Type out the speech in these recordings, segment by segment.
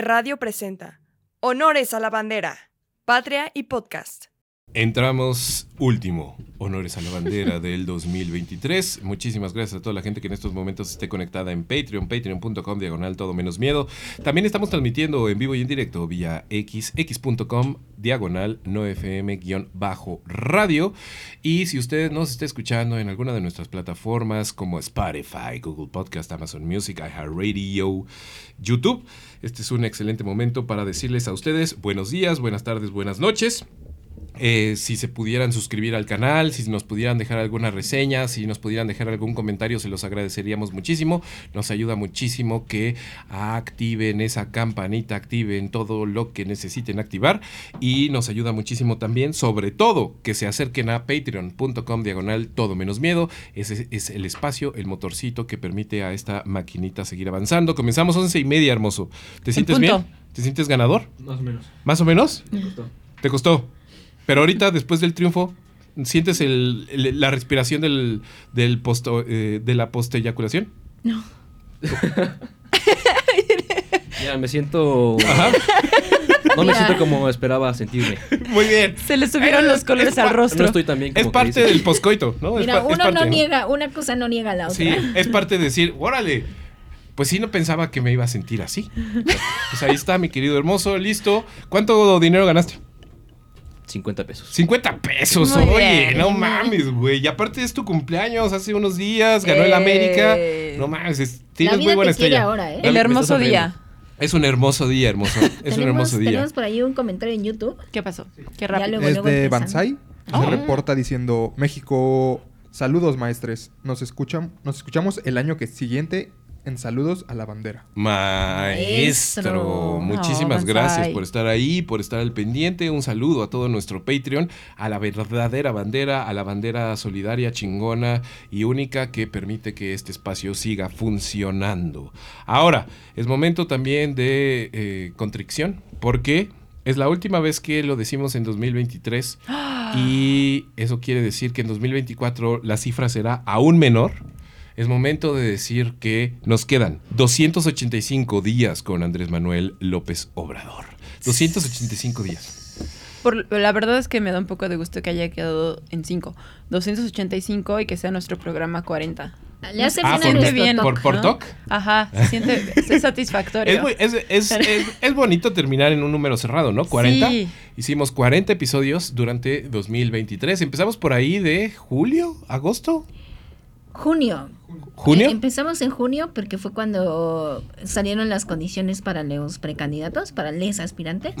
Radio presenta Honores a la Bandera, Patria y Podcast. Entramos último, honores a la bandera del 2023. Muchísimas gracias a toda la gente que en estos momentos esté conectada en Patreon, patreon.com, diagonal todo menos miedo. También estamos transmitiendo en vivo y en directo vía x, x.com, diagonal no fm bajo radio. Y si usted nos está escuchando en alguna de nuestras plataformas como Spotify, Google Podcast, Amazon Music, iHeartRadio, YouTube, este es un excelente momento para decirles a ustedes buenos días, buenas tardes, buenas noches. Eh, si se pudieran suscribir al canal, si nos pudieran dejar alguna reseña, si nos pudieran dejar algún comentario, se los agradeceríamos muchísimo. Nos ayuda muchísimo que activen esa campanita, activen todo lo que necesiten activar y nos ayuda muchísimo también, sobre todo, que se acerquen a patreon.com diagonal todo menos miedo. Ese es el espacio, el motorcito que permite a esta maquinita seguir avanzando. Comenzamos once y media, hermoso. ¿Te sientes bien? ¿Te sientes ganador? Más o menos. ¿Más o menos? Me gustó. ¿Te costó? Pero ahorita, después del triunfo, ¿sientes el- el- la respiración del, del posto, eh, de la post-eyaculación? No. Ya, me siento. Ajá. No me Mira. siento como esperaba sentirme. Muy bien. Se le subieron Eh, los colores es al rostro. No estoy tan bien como Es parte del poscoito, ¿no? Es Mira, es uno parte, no niega, una cosa no niega a la otra. Sí, es parte de decir, órale. Pues sí, no pensaba que me iba a sentir así. Pues ahí está, mi querido hermoso, listo. ¿Cuánto dinero ganaste? 50 pesos. 50 pesos, Muy oye, bien. no mames, güey. Y aparte es tu cumpleaños, hace unos días, ganó el Eh. América. No mames, es- La tienes vida muy buena estrella. ahora, ¿eh? El hermoso día. Es un hermoso día, hermoso. Es un hermoso día. tenemos por ahí un comentario en YouTube. ¿Qué pasó? Qué Ya rápido. luego, es luego de empiezan. Banzai. Ah. Se reporta diciendo México, saludos maestres. Nos escuchan, nos escuchamos el año que siguiente en saludos a la bandera. Maestro, muchísimas gracias por estar ahí, por estar al pendiente. Un saludo a todo nuestro Patreon, a la verdadera bandera, a la bandera solidaria, chingona y única que permite que este espacio siga funcionando. Ahora, es momento también de eh, contrición, porque es la última vez que lo decimos en 2023 y eso quiere decir que en 2024 la cifra será aún menor. Es momento de decir que nos quedan 285 días con Andrés Manuel López Obrador. 285 días. Por- la verdad es que me da un poco de gusto que haya quedado en 5. 285 y que sea nuestro programa 40. Le hace Ah, bien por- bien. toc. ¿Por, por ¿no? TOC? Ajá, se siente es satisfactorio. Es, muy- es, es- es- es bonito terminar en un número cerrado, ¿no? 40. Sí. Hicimos 40 episodios durante 2023. Empezamos por ahí de julio, agosto, Junio. junio. Eh, empezamos en junio porque fue cuando salieron las condiciones para los precandidatos, para les aspirantes.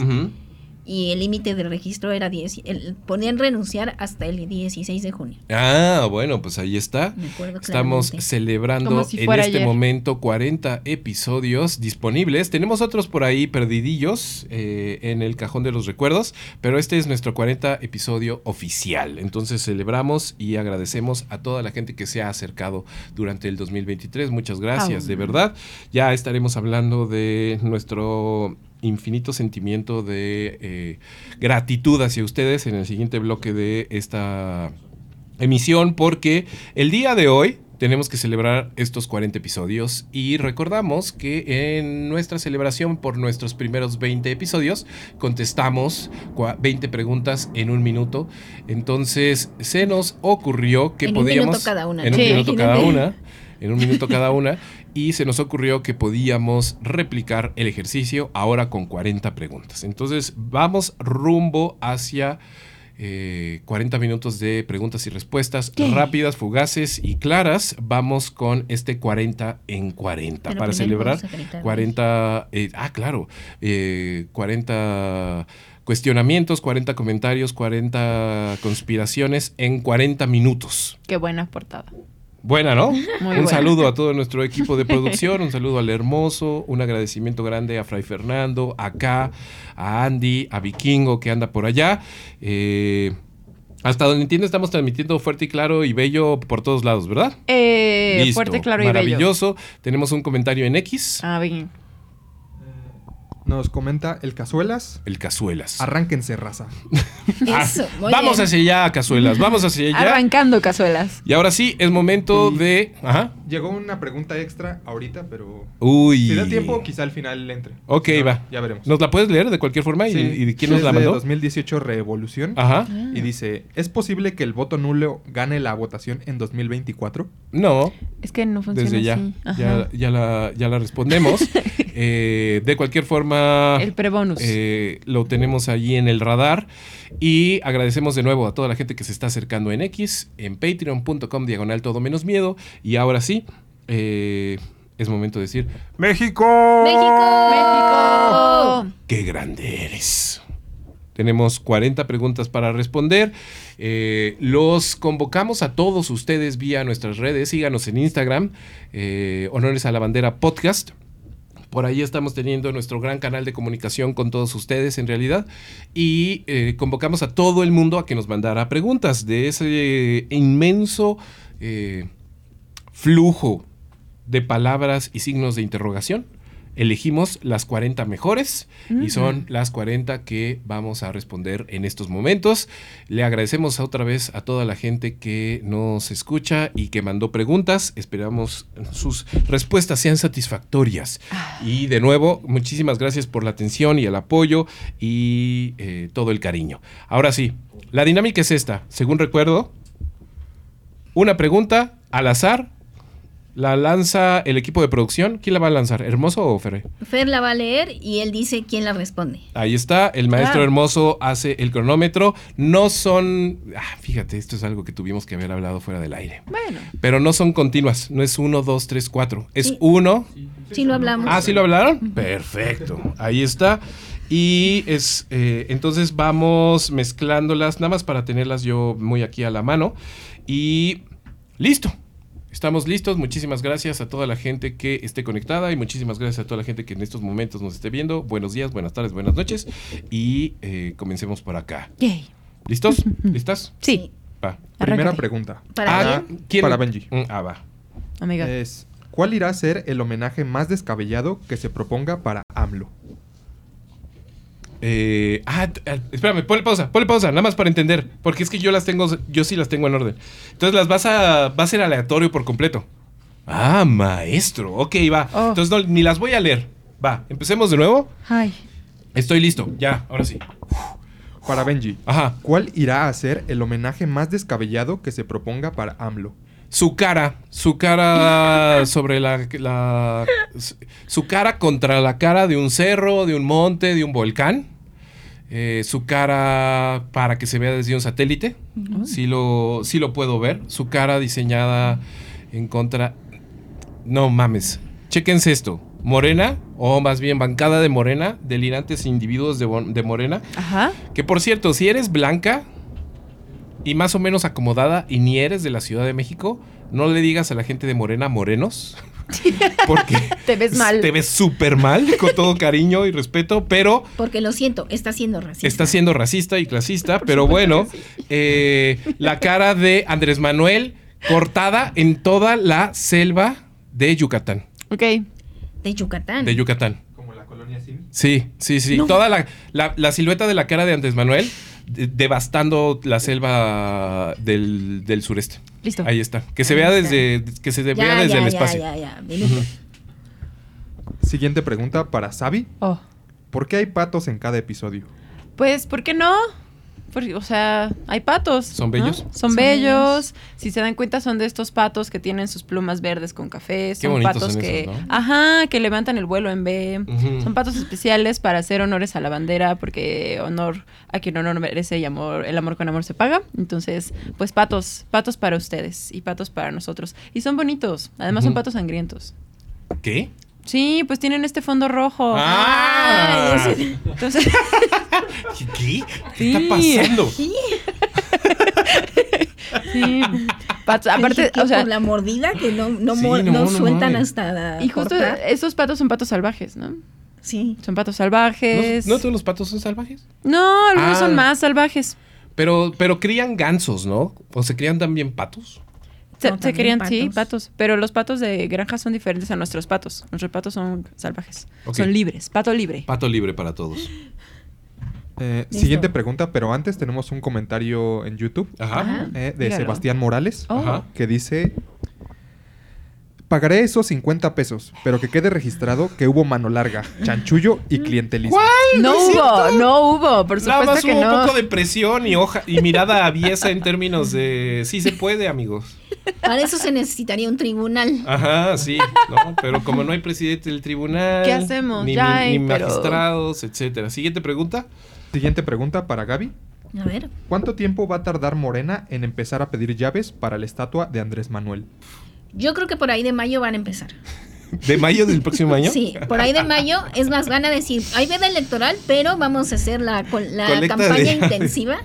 Y el límite de registro era 10. el- podían renunciar hasta el 16 de junio. Ah, bueno, pues ahí está. Me acuerdo Estamos claramente. celebrando si en este ayer. momento 40 episodios disponibles. Tenemos otros por ahí perdidillos eh, en el cajón de los recuerdos, pero este es nuestro 40 episodio oficial. Entonces celebramos y agradecemos a toda la gente que se ha acercado durante el 2023. Muchas gracias, Ah. de verdad. Ya estaremos hablando de nuestro infinito sentimiento de eh, gratitud hacia ustedes en el siguiente bloque de esta emisión porque el día de hoy tenemos que celebrar estos 40 episodios y recordamos que en nuestra celebración por nuestros primeros 20 episodios contestamos cua- 20 preguntas en un minuto. Entonces se nos ocurrió que En un podíamos... minuto cada una, En un minuto cada una. En un minuto cada una. Y se nos ocurrió que podíamos replicar el ejercicio ahora con 40 preguntas. Entonces vamos rumbo hacia eh, 40 minutos de preguntas y respuestas ¿Qué? rápidas, fugaces y claras. Vamos con este 40 en 40 Pero para celebrar vamos a gritar. 40, eh, ah, claro, eh, 40 cuestionamientos, 40 comentarios, 40 conspiraciones en 40 minutos. Qué buena portada. Buena, ¿no? Muy un buena. saludo a todo nuestro equipo de producción, un saludo al hermoso, un agradecimiento grande a Fray Fernando, acá, a Andy, a Vikingo que anda por allá. Eh, Hasta donde entiendo estamos transmitiendo fuerte y claro y bello por todos lados, ¿verdad? Eh, Listo. fuerte, claro y bello. Maravilloso. Tenemos un comentario en X. Ah, bien. Nos comenta el Cazuelas. El Cazuelas. Arránquense, raza. Eso, muy vamos bien. hacia allá, Cazuelas. Vamos hacia allá. Arrancando cazuelas. Y ahora sí, es momento Y- de. Ajá. Llegó una pregunta extra ahorita, pero Uy. si da tiempo, quizá al final le entre. Ok, Si no, va. Ya veremos. ¿Nos la puedes leer de cualquier forma? ¿Y, Sí, y quién nos la de mandó? 2018 Revolución. Ajá. Y dice, ¿es posible que el voto nulo gane la votación en 2024? No, Es que no funciona desde ya. así. Ya, Ajá. ya, la, ya la respondemos. Eh, de cualquier forma. El prebonus. Eh, lo tenemos allí en el radar. Y agradecemos de nuevo a toda la gente que se está acercando en X, en patreon.com diagonal todo menos miedo. Y ahora sí, eh, es momento de decir, ¡México! ¡México! ¡México! ¡Qué grande eres! Tenemos 40 preguntas para responder. Eh, los convocamos a todos ustedes vía nuestras redes. Síganos en Instagram, eh, Honores a la Bandera Podcast. Por ahí estamos teniendo nuestro gran canal de comunicación con todos ustedes en realidad. Y eh, convocamos a todo el mundo a que nos mandara preguntas de ese inmenso eh, flujo de palabras y signos de interrogación. Elegimos las 40 mejores y son las 40 que vamos a responder en estos momentos. Le agradecemos otra vez a toda la gente que nos escucha y que mandó preguntas. Esperamos sus respuestas sean satisfactorias. Y de nuevo, muchísimas gracias por la atención y el apoyo y eh, todo el cariño. Ahora sí, la dinámica es esta. Según recuerdo, una pregunta al azar. La lanza el equipo de producción. ¿Quién la va a lanzar? ¿Hermoso o Ferre? Fer la va a leer y él dice quién la responde. Ahí está, el maestro Ah. hermoso hace el cronómetro. No son. Ah, fíjate, esto es algo que tuvimos que haber hablado fuera del aire. Bueno. Pero no son continuas. No es uno, dos, tres, cuatro. Es Sí. uno. Sí lo hablamos. Ah, ¿sí lo hablaron? Perfecto. Ahí está. Y es. eh, entonces vamos mezclándolas, nada más para tenerlas yo muy aquí a la mano. Y. Listo. Estamos listos. Muchísimas gracias a toda la gente que esté conectada y muchísimas gracias a toda la gente que en estos momentos nos esté viendo. Buenos días, buenas tardes, buenas noches. Y eh, comencemos por acá. Yay. ¿Listos? ¿Listas? Sí, Va. Primera Arráncate. pregunta. ¿Para Ah, quién? Para Benji. Mm, Ah, va. amiga. Es, ¿cuál irá a ser el homenaje más descabellado que se proponga para AMLO? Eh, ah, ah, espérame, ponle pausa, ponle pausa, nada más para entender, porque es que yo las tengo, yo sí las tengo en orden. Entonces las vas a, va a ser aleatorio por completo. Ah, maestro, ok, va. Oh. Entonces no, ni las voy a leer. Va, empecemos de nuevo. Ay. Estoy listo, ya, ahora sí. Para Benji. Ajá, ¿Cuál irá a ser el homenaje más descabellado que se proponga para AMLO? Su cara, su cara sobre la, la- su cara contra la cara de un cerro, de un monte, de un volcán. Eh, su cara para que se vea desde un satélite. Sí lo, sí lo puedo ver. Su cara diseñada en contra. No mames. Chéquense esto. Morena, o más bien bancada de morena, delirantes individuos de, de morena. Ajá. Que por cierto, si eres blanca y más o menos acomodada y ni eres de la Ciudad de México, no le digas a la gente de Morena morenos. Porque Te ves mal. Te ves súper mal, con todo cariño y respeto, pero Porque lo siento, está siendo racista. está siendo racista y clasista. Pero bueno, eh, la cara de Andrés Manuel cortada en toda la selva de Yucatán. Ok. De Yucatán. De Yucatán. Como la colonia Sim. Sí, sí, sí. No. Toda la, la- la silueta de la cara de Andrés Manuel de- devastando la selva del, del sureste. Listo. Ahí está. Que se Ahí vea está. desde, que se vea ya, desde el ya, espacio. Ya. Siguiente pregunta para Sabi. Oh. ¿Por qué hay patos en cada episodio? Pues, ¿por qué no? Porque, o sea, hay patos. ¿Son ¿no? bellos? Son, Son bellos. Si se dan cuenta, son de estos patos que tienen sus plumas verdes con café. Son patos son que. esos, ¿no? Ajá, que levantan el vuelo en B. Son patos especiales para hacer honores a la bandera, porque honor a quien honor merece y amor, el amor con amor se paga. Entonces, pues patos, patos para ustedes y patos para nosotros. Y son bonitos. Además, son patos sangrientos. ¿Qué? Sí, pues tienen este fondo rojo. ¡Ah! Ay, ese- Entonces, ¿Qué? ¿Qué Sí. está pasando? sí. Patos, aparte, que o sea, por la mordida que no, no, Sí, mor- no, no no sueltan hasta y justo cortar. estos patos son patos salvajes, ¿no? Sí. Son patos ¿No, salvajes. no todos los patos son salvajes? No, algunos Ah. son más salvajes. Pero, pero crían gansos, ¿no? ¿O se crían también patos? Se, No, se también querían, sí, patos. patos. Pero los patos de granja son diferentes a nuestros patos. Nuestros patos son salvajes. Son libres. Pato libre. Pato libre para todos. Eh, siguiente pregunta, pero antes tenemos un comentario en YouTube Ajá. Eh, de Dígalo. Sebastián Morales Oh. Ajá. que dice... Pagaré esos 50 pesos, pero que quede registrado que hubo mano larga, chanchullo y clientelismo. No ¿No hubo, no hubo. Por Nada más supuesto que hubo no. un poco de presión y hoja y mirada aviesa en términos de sí se puede, amigos. Para eso se necesitaría un tribunal. Ajá, sí, ¿no? Pero como no hay presidente del tribunal, ¿Qué hacemos? Ni, Ya ni- hay, ni pero- magistrados, etcétera. Siguiente pregunta. Siguiente pregunta para Gaby. A ver. ¿Cuánto tiempo va a tardar Morena en empezar a pedir llaves para la estatua de Andrés Manuel? Yo creo que por ahí de mayo van a empezar. ¿De mayo del próximo año? Sí, por ahí de mayo, es más, van a decir, hay veda electoral, pero vamos a hacer la, la Colecta campaña intensiva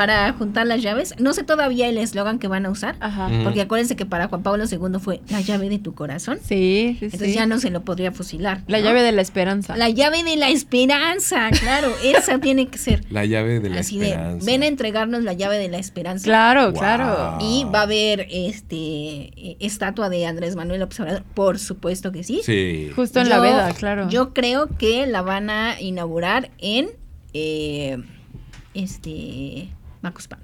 para juntar las llaves. No sé todavía el eslogan que van a usar, Ajá. Mm. porque acuérdense que para Juan Pablo II fue la llave de tu corazón. Sí, sí, Entonces sí. ya no se lo podría fusilar. La ¿no? llave de la esperanza. La llave de la esperanza, claro, esa tiene que ser. La llave de la Así esperanza. de, ven a entregarnos la llave de la esperanza. Claro, Wow. claro. Y va a haber este eh, estatua de Andrés Manuel López Obrador, por supuesto que sí. Sí. Justo en la veda, claro. Yo creo que la van a inaugurar en eh, este Macuspana.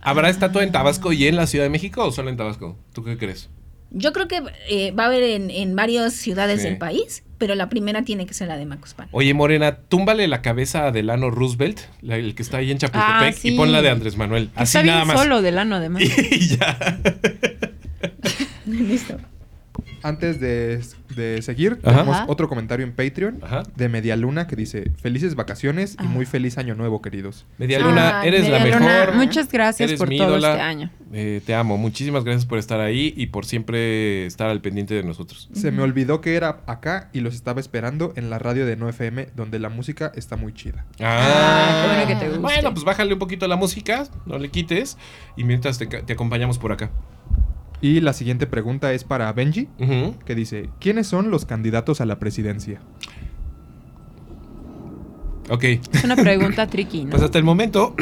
¿Habrá estatua en Tabasco y en la Ciudad de México o solo en Tabasco? ¿Tú qué crees? Yo creo que eh, va a haber en, en varias ciudades Sí. del país, pero la primera tiene que ser la de Macuspana. Oye, Morena, túmbale la cabeza a Delano Roosevelt, la- el que está ahí en Chapultepec, Ah, y pon la de Andrés Manuel. Así Está bien nada más. solo del ano, además. y ya. Listo. Antes de, de seguir, Ajá. tenemos Ajá. otro comentario en Patreon Ajá. de Medialuna que dice, felices vacaciones y Ah. muy feliz año nuevo, queridos. Media Luna, Ay, eres la Luna, mejor. muchas gracias Eres por mi todo ídola. este año. Eh, te amo. Muchísimas gracias por estar ahí y por siempre estar al pendiente de nosotros. Se me olvidó que era acá y los estaba esperando en la radio de No FM, donde la música está muy chida. Ah, qué bueno que te guste. Bueno, pues bájale un poquito la música, no le quites. Y mientras te acompañamos por acá. Y la siguiente pregunta es para Benji, que dice, ¿quiénes son los candidatos a la presidencia? Ok. Es una pregunta tricky, ¿no? Pues hasta el momento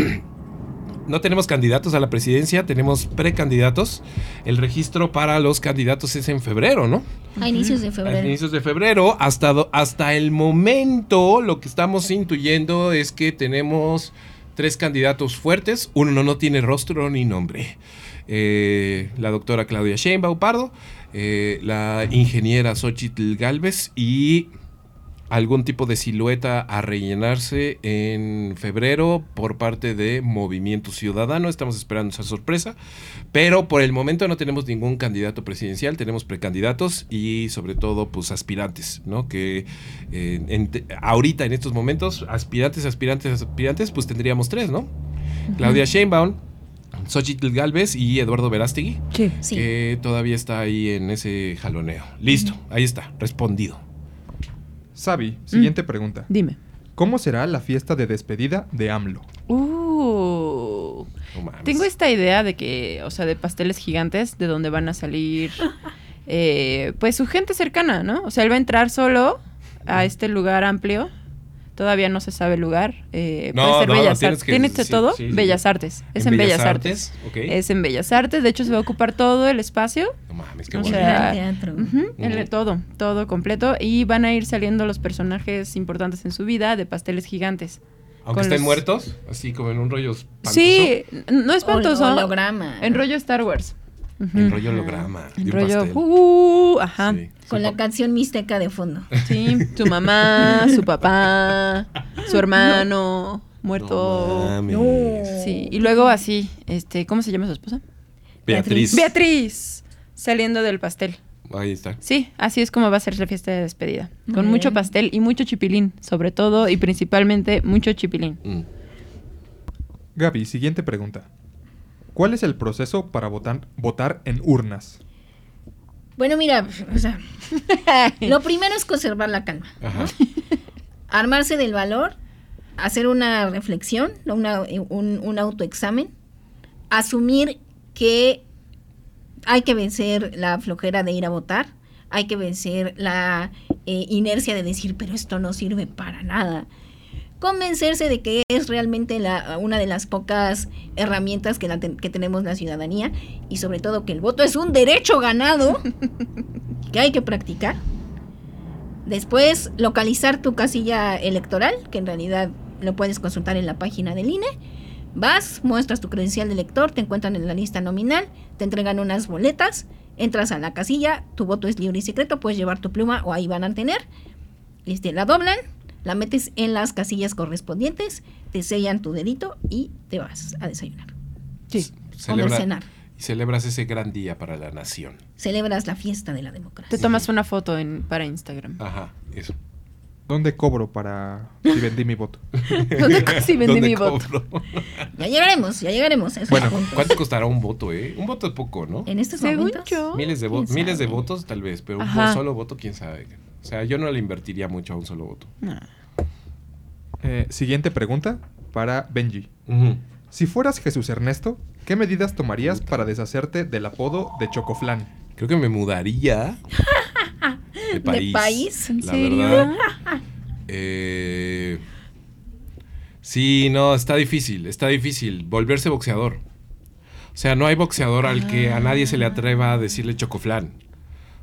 no tenemos candidatos a la presidencia, tenemos precandidatos. El registro para los candidatos es en febrero, ¿no? A inicios de A febrero. inicios de febrero. Hasta, hasta el momento lo que estamos intuyendo es que tenemos tres candidatos fuertes. Uno no tiene rostro ni nombre. Eh, la doctora Claudia Sheinbaum Pardo, eh, la ingeniera Xochitl Galvez y algún tipo de silueta a rellenarse en febrero por parte de Movimiento Ciudadano. Estamos esperando esa sorpresa. Pero por el momento no tenemos ningún candidato presidencial, tenemos precandidatos y sobre todo pues aspirantes, ¿no? Que eh, en ahorita en estos momentos, aspirantes, aspirantes, aspirantes, pues tendríamos tres, ¿no? Claudia Sheinbaum, Xochitl Galvez y Eduardo Verástegui, Sí. Sí. que todavía está ahí en ese jaloneo. Listo, ahí está, respondido. Sabi, siguiente pregunta. Dime. ¿Cómo será la fiesta de despedida de AMLO? Uh. No. Tengo esta idea de que, o sea, de pasteles gigantes, de donde van a salir, eh, pues su gente cercana, ¿no? O sea, él va a entrar solo a este lugar amplio. Todavía no se sabe el lugar. Eh, No, puede ser no, no, Bellas tienes Artes. que- ¿Tiene sí, todo? sí, sí. Bellas Artes. Es en, Bellas, Artes. ok. Es en Bellas Artes. De hecho, se va a ocupar todo el espacio. No mames, qué O bueno. sea, teatro. Ujú, el- Ujú. todo, todo completo. Y van a ir saliendo los personajes importantes en su vida de pasteles gigantes. Aunque estén los- muertos, así como en un rollo espantoso. Sí, no es espantoso. Hol- holograma. En rollo Star Wars. Ujú. En rollo holograma. de En rollo. uh, ajá. Sí. Con la canción mixteca de fondo. Sí, su mamá, su papá, su hermano muerto. No mames. Sí, y luego así, este, ¿cómo se llama su esposa? Beatriz. Beatriz, saliendo del pastel. Ahí está. Sí, así es como va a ser la fiesta de despedida. Con mucho pastel y mucho chipilín, sobre todo y principalmente mucho chipilín. Mm. Gaby, siguiente pregunta. ¿Cuál es el proceso para votar, votar en urnas? Bueno, mira, o sea, lo primero es conservar la calma. Ajá. armarse del valor, hacer una reflexión, una- un, un autoexamen, asumir que hay que vencer la flojera de ir a votar, hay que vencer la eh, inercia de decir, pero esto no sirve para nada. Convencerse de que es realmente la, una de las pocas herramientas que, la que tenemos la ciudadanía y sobre todo que el voto es un derecho ganado que hay que practicar. Después, localizar tu casilla electoral, que en realidad lo puedes consultar en la página del INE. Vas, muestras tu credencial de elector, te encuentran en la lista nominal, te entregan unas boletas, entras a la casilla, tu voto es libre y secreto, puedes llevar tu pluma o ahí van a tener. Este, la doblan, la metes en las casillas correspondientes, te sellan tu dedito y te vas a desayunar. Sí. O mercenar. y celebras ese gran día para la nación. Celebras la fiesta de la Te democracia. tomas una foto en, para Instagram. Ajá, eso. ¿Dónde cobro para si vendí mi voto? sí, vendí ¿Dónde mi voto. cobro? Ya llegaremos, ya llegaremos a esos Bueno, puntos. ¿Cuánto costará un voto, eh? Un voto es poco, ¿no? En estos Según momentos. yo. Miles de, vo- ¿Quién miles de votos tal vez, pero un solo voto, quién sabe. O sea, yo no le invertiría mucho a un solo voto. Nah. Eh, siguiente pregunta para Benji. Si fueras Jesús Ernesto, ¿qué medidas tomarías para deshacerte del apodo de Chocoflán? Creo que me mudaría de país. país? ¿En La serio? verdad. Eh, sí, no, está difícil, está difícil. Volverse boxeador. O sea, no hay boxeador al que a nadie se le atreva a decirle chocoflán.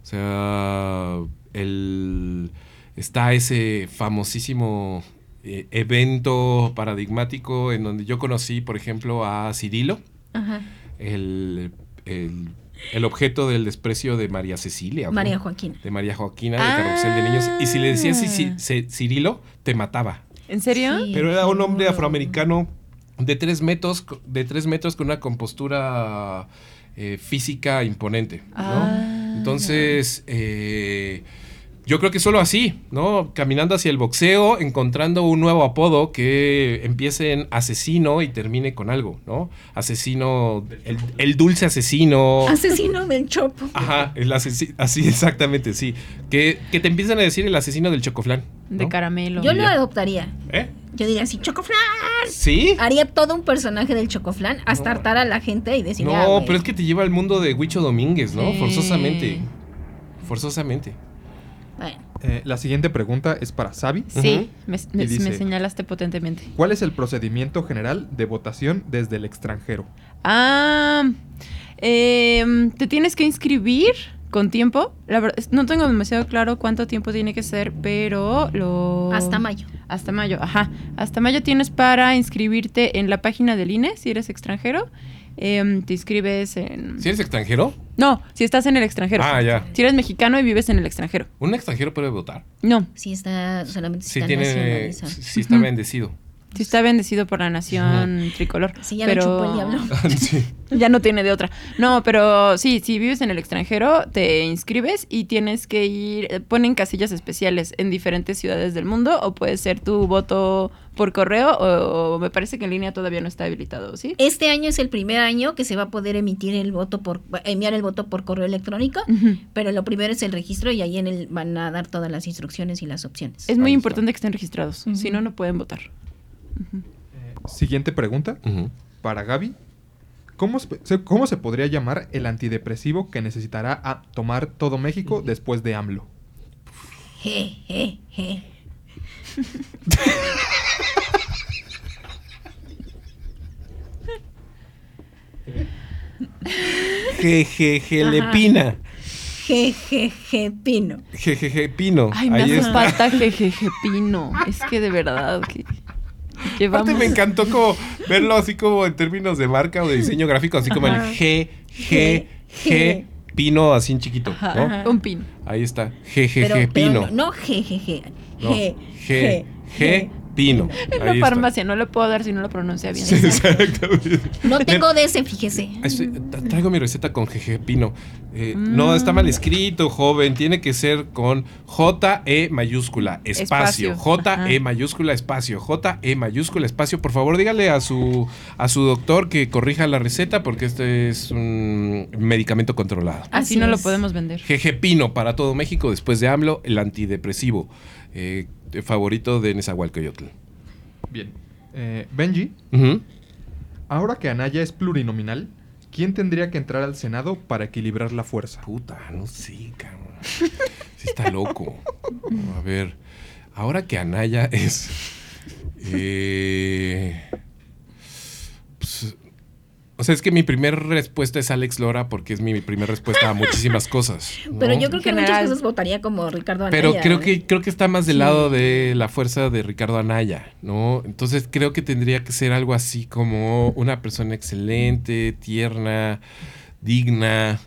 O sea, el, está ese famosísimo eh, evento paradigmático en donde yo conocí, por ejemplo, a Cirilo, Ajá. el, el- el objeto del desprecio de María Cecilia. ¿o María? Joaquina. de María Joaquina de Carrusel de Niños. Y si le decías Ah. Ci- Ci- Cirilo, te mataba. ¿En serio? Sí. Pero era un hombre afroamericano de tres metros, de tres metros con una compostura eh, física imponente. ¿no? Ah, Entonces, eh, yo creo que solo así, ¿no? Caminando hacia el boxeo, encontrando un nuevo apodo que empiece en asesino y termine con algo, ¿no? Asesino, el, el dulce asesino. Asesino del Chopo. Ajá, el asesino, así exactamente, sí. Que, que te empiezan a decir el asesino del chocoflán. De ¿no? caramelo. Yo lo adoptaría. ¿Eh? Yo diría así, Chocoflan. ¿Sí? Haría todo un personaje del Chocoflan hasta No. hartar a la gente y decir, No, pero es que te lleva al mundo de Huicho Domínguez, ¿no? Sí. Forzosamente. Forzosamente. Bueno, Eh, la siguiente pregunta es para Sabi. Sí, me, me- Y dice- me señalaste potentemente. ¿Cuál es el procedimiento general de votación desde el extranjero? Ah, em, te tienes que inscribir con tiempo. La verdad, no tengo demasiado claro cuánto tiempo tiene que ser, pero lo... hasta mayo. Hasta mayo, ajá. Hasta mayo tienes para inscribirte en la página del INE si eres extranjero. Em, te inscribes en... ¿Si eres extranjero? No, si estás en el extranjero. Ah, ya. Si eres mexicano y vives en el extranjero. ¿Un extranjero puede votar? No, Sí está, solamente Si está tiene, si está bendecido. Si está bendecido por la nación tricolor. Sí, ya pero... chupó el diablo. sí. Ya no tiene de otra. No, pero sí, si vives en el extranjero, te inscribes y tienes que ir, eh, ponen casillas especiales en diferentes ciudades del mundo o puede ser tu voto por correo o, o me parece que en línea todavía no está habilitado, ¿sí? Este año es el primer año que se va a poder emitir el voto por enviar el voto por correo electrónico, pero lo primero es el registro y ahí en el van a dar todas las instrucciones y las opciones. Es muy importante que estén registrados, si no, no pueden votar. Siguiente pregunta para Gaby. ¿Cómo se, ¿Cómo se podría llamar el antidepresivo que necesitará a tomar todo México después de AMLO? Je, je, je. Jejeje, Ajá. Lepina. Je, je, je, pino. Jejeje, Pino. Ay, me Ahí hace está. falta jejeje pino. Es que de verdad que, que Aparte vamos. me encantó como verlo así como en términos de marca o de diseño gráfico, así como Ajá. el G, G, G, Pino así en chiquito, ¿no? un pino. Ahí está, G, G, G, Pino. no, je, je. No, Je, G, G, Pino. En la está. farmacia no lo puedo dar si no lo pronuncia bien. Sí, exactamente. No tengo de ese, fíjese. Tra- traigo mi receta con GG Pino. Eh, No está mal escrito, joven. Tiene que ser con J-E mayúscula, espacio. Espacio, J-E mayúscula, espacio. J-E mayúscula, espacio. Por favor, dígale a su, a su doctor que corrija la receta porque este es un medicamento controlado. Así Así no lo podemos vender. GG Pino para todo México después de AMLO, el antidepresivo eh, favorito de Nezahualcóyotl. Bien. Eh, Benji, ahora que Anaya es plurinominal, ¿quién tendría que entrar al Senado para equilibrar la fuerza? Puta, no sé, cabrón. Sí está loco. A ver, ahora que Anaya es Eh, o sea, es que mi primera respuesta es Alex Lora porque es mi primera respuesta a muchísimas cosas. ¿no? Pero yo creo que en muchas general. cosas votaría como Ricardo Anaya. Pero creo ¿eh? que, creo que está más del lado de la fuerza de Ricardo Anaya, ¿no? Entonces creo que tendría que ser algo así como una persona excelente, tierna, digna,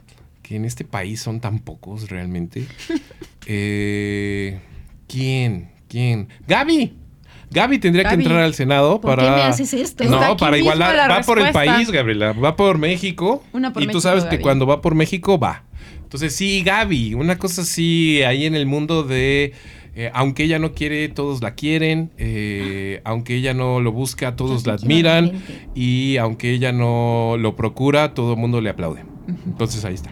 que en este país son tan pocos realmente. Eh, ¿Quién? ¿Quién? ¡Gaby! Gaby tendría que entrar al Senado ¿Por para... qué me haces esto? Está No, para igualar. la Va por el país, Gabriela. Va por México. Una por y tú sabes que cuando va por México, va. Entonces, sí, Gaby. Una cosa así ahí en el mundo de. eh, aunque ella no quiere, todos la quieren. eh, aunque ella no lo busca, todos la admiran. Y aunque ella no lo procura, todo el mundo le aplaude. Entonces, ahí está.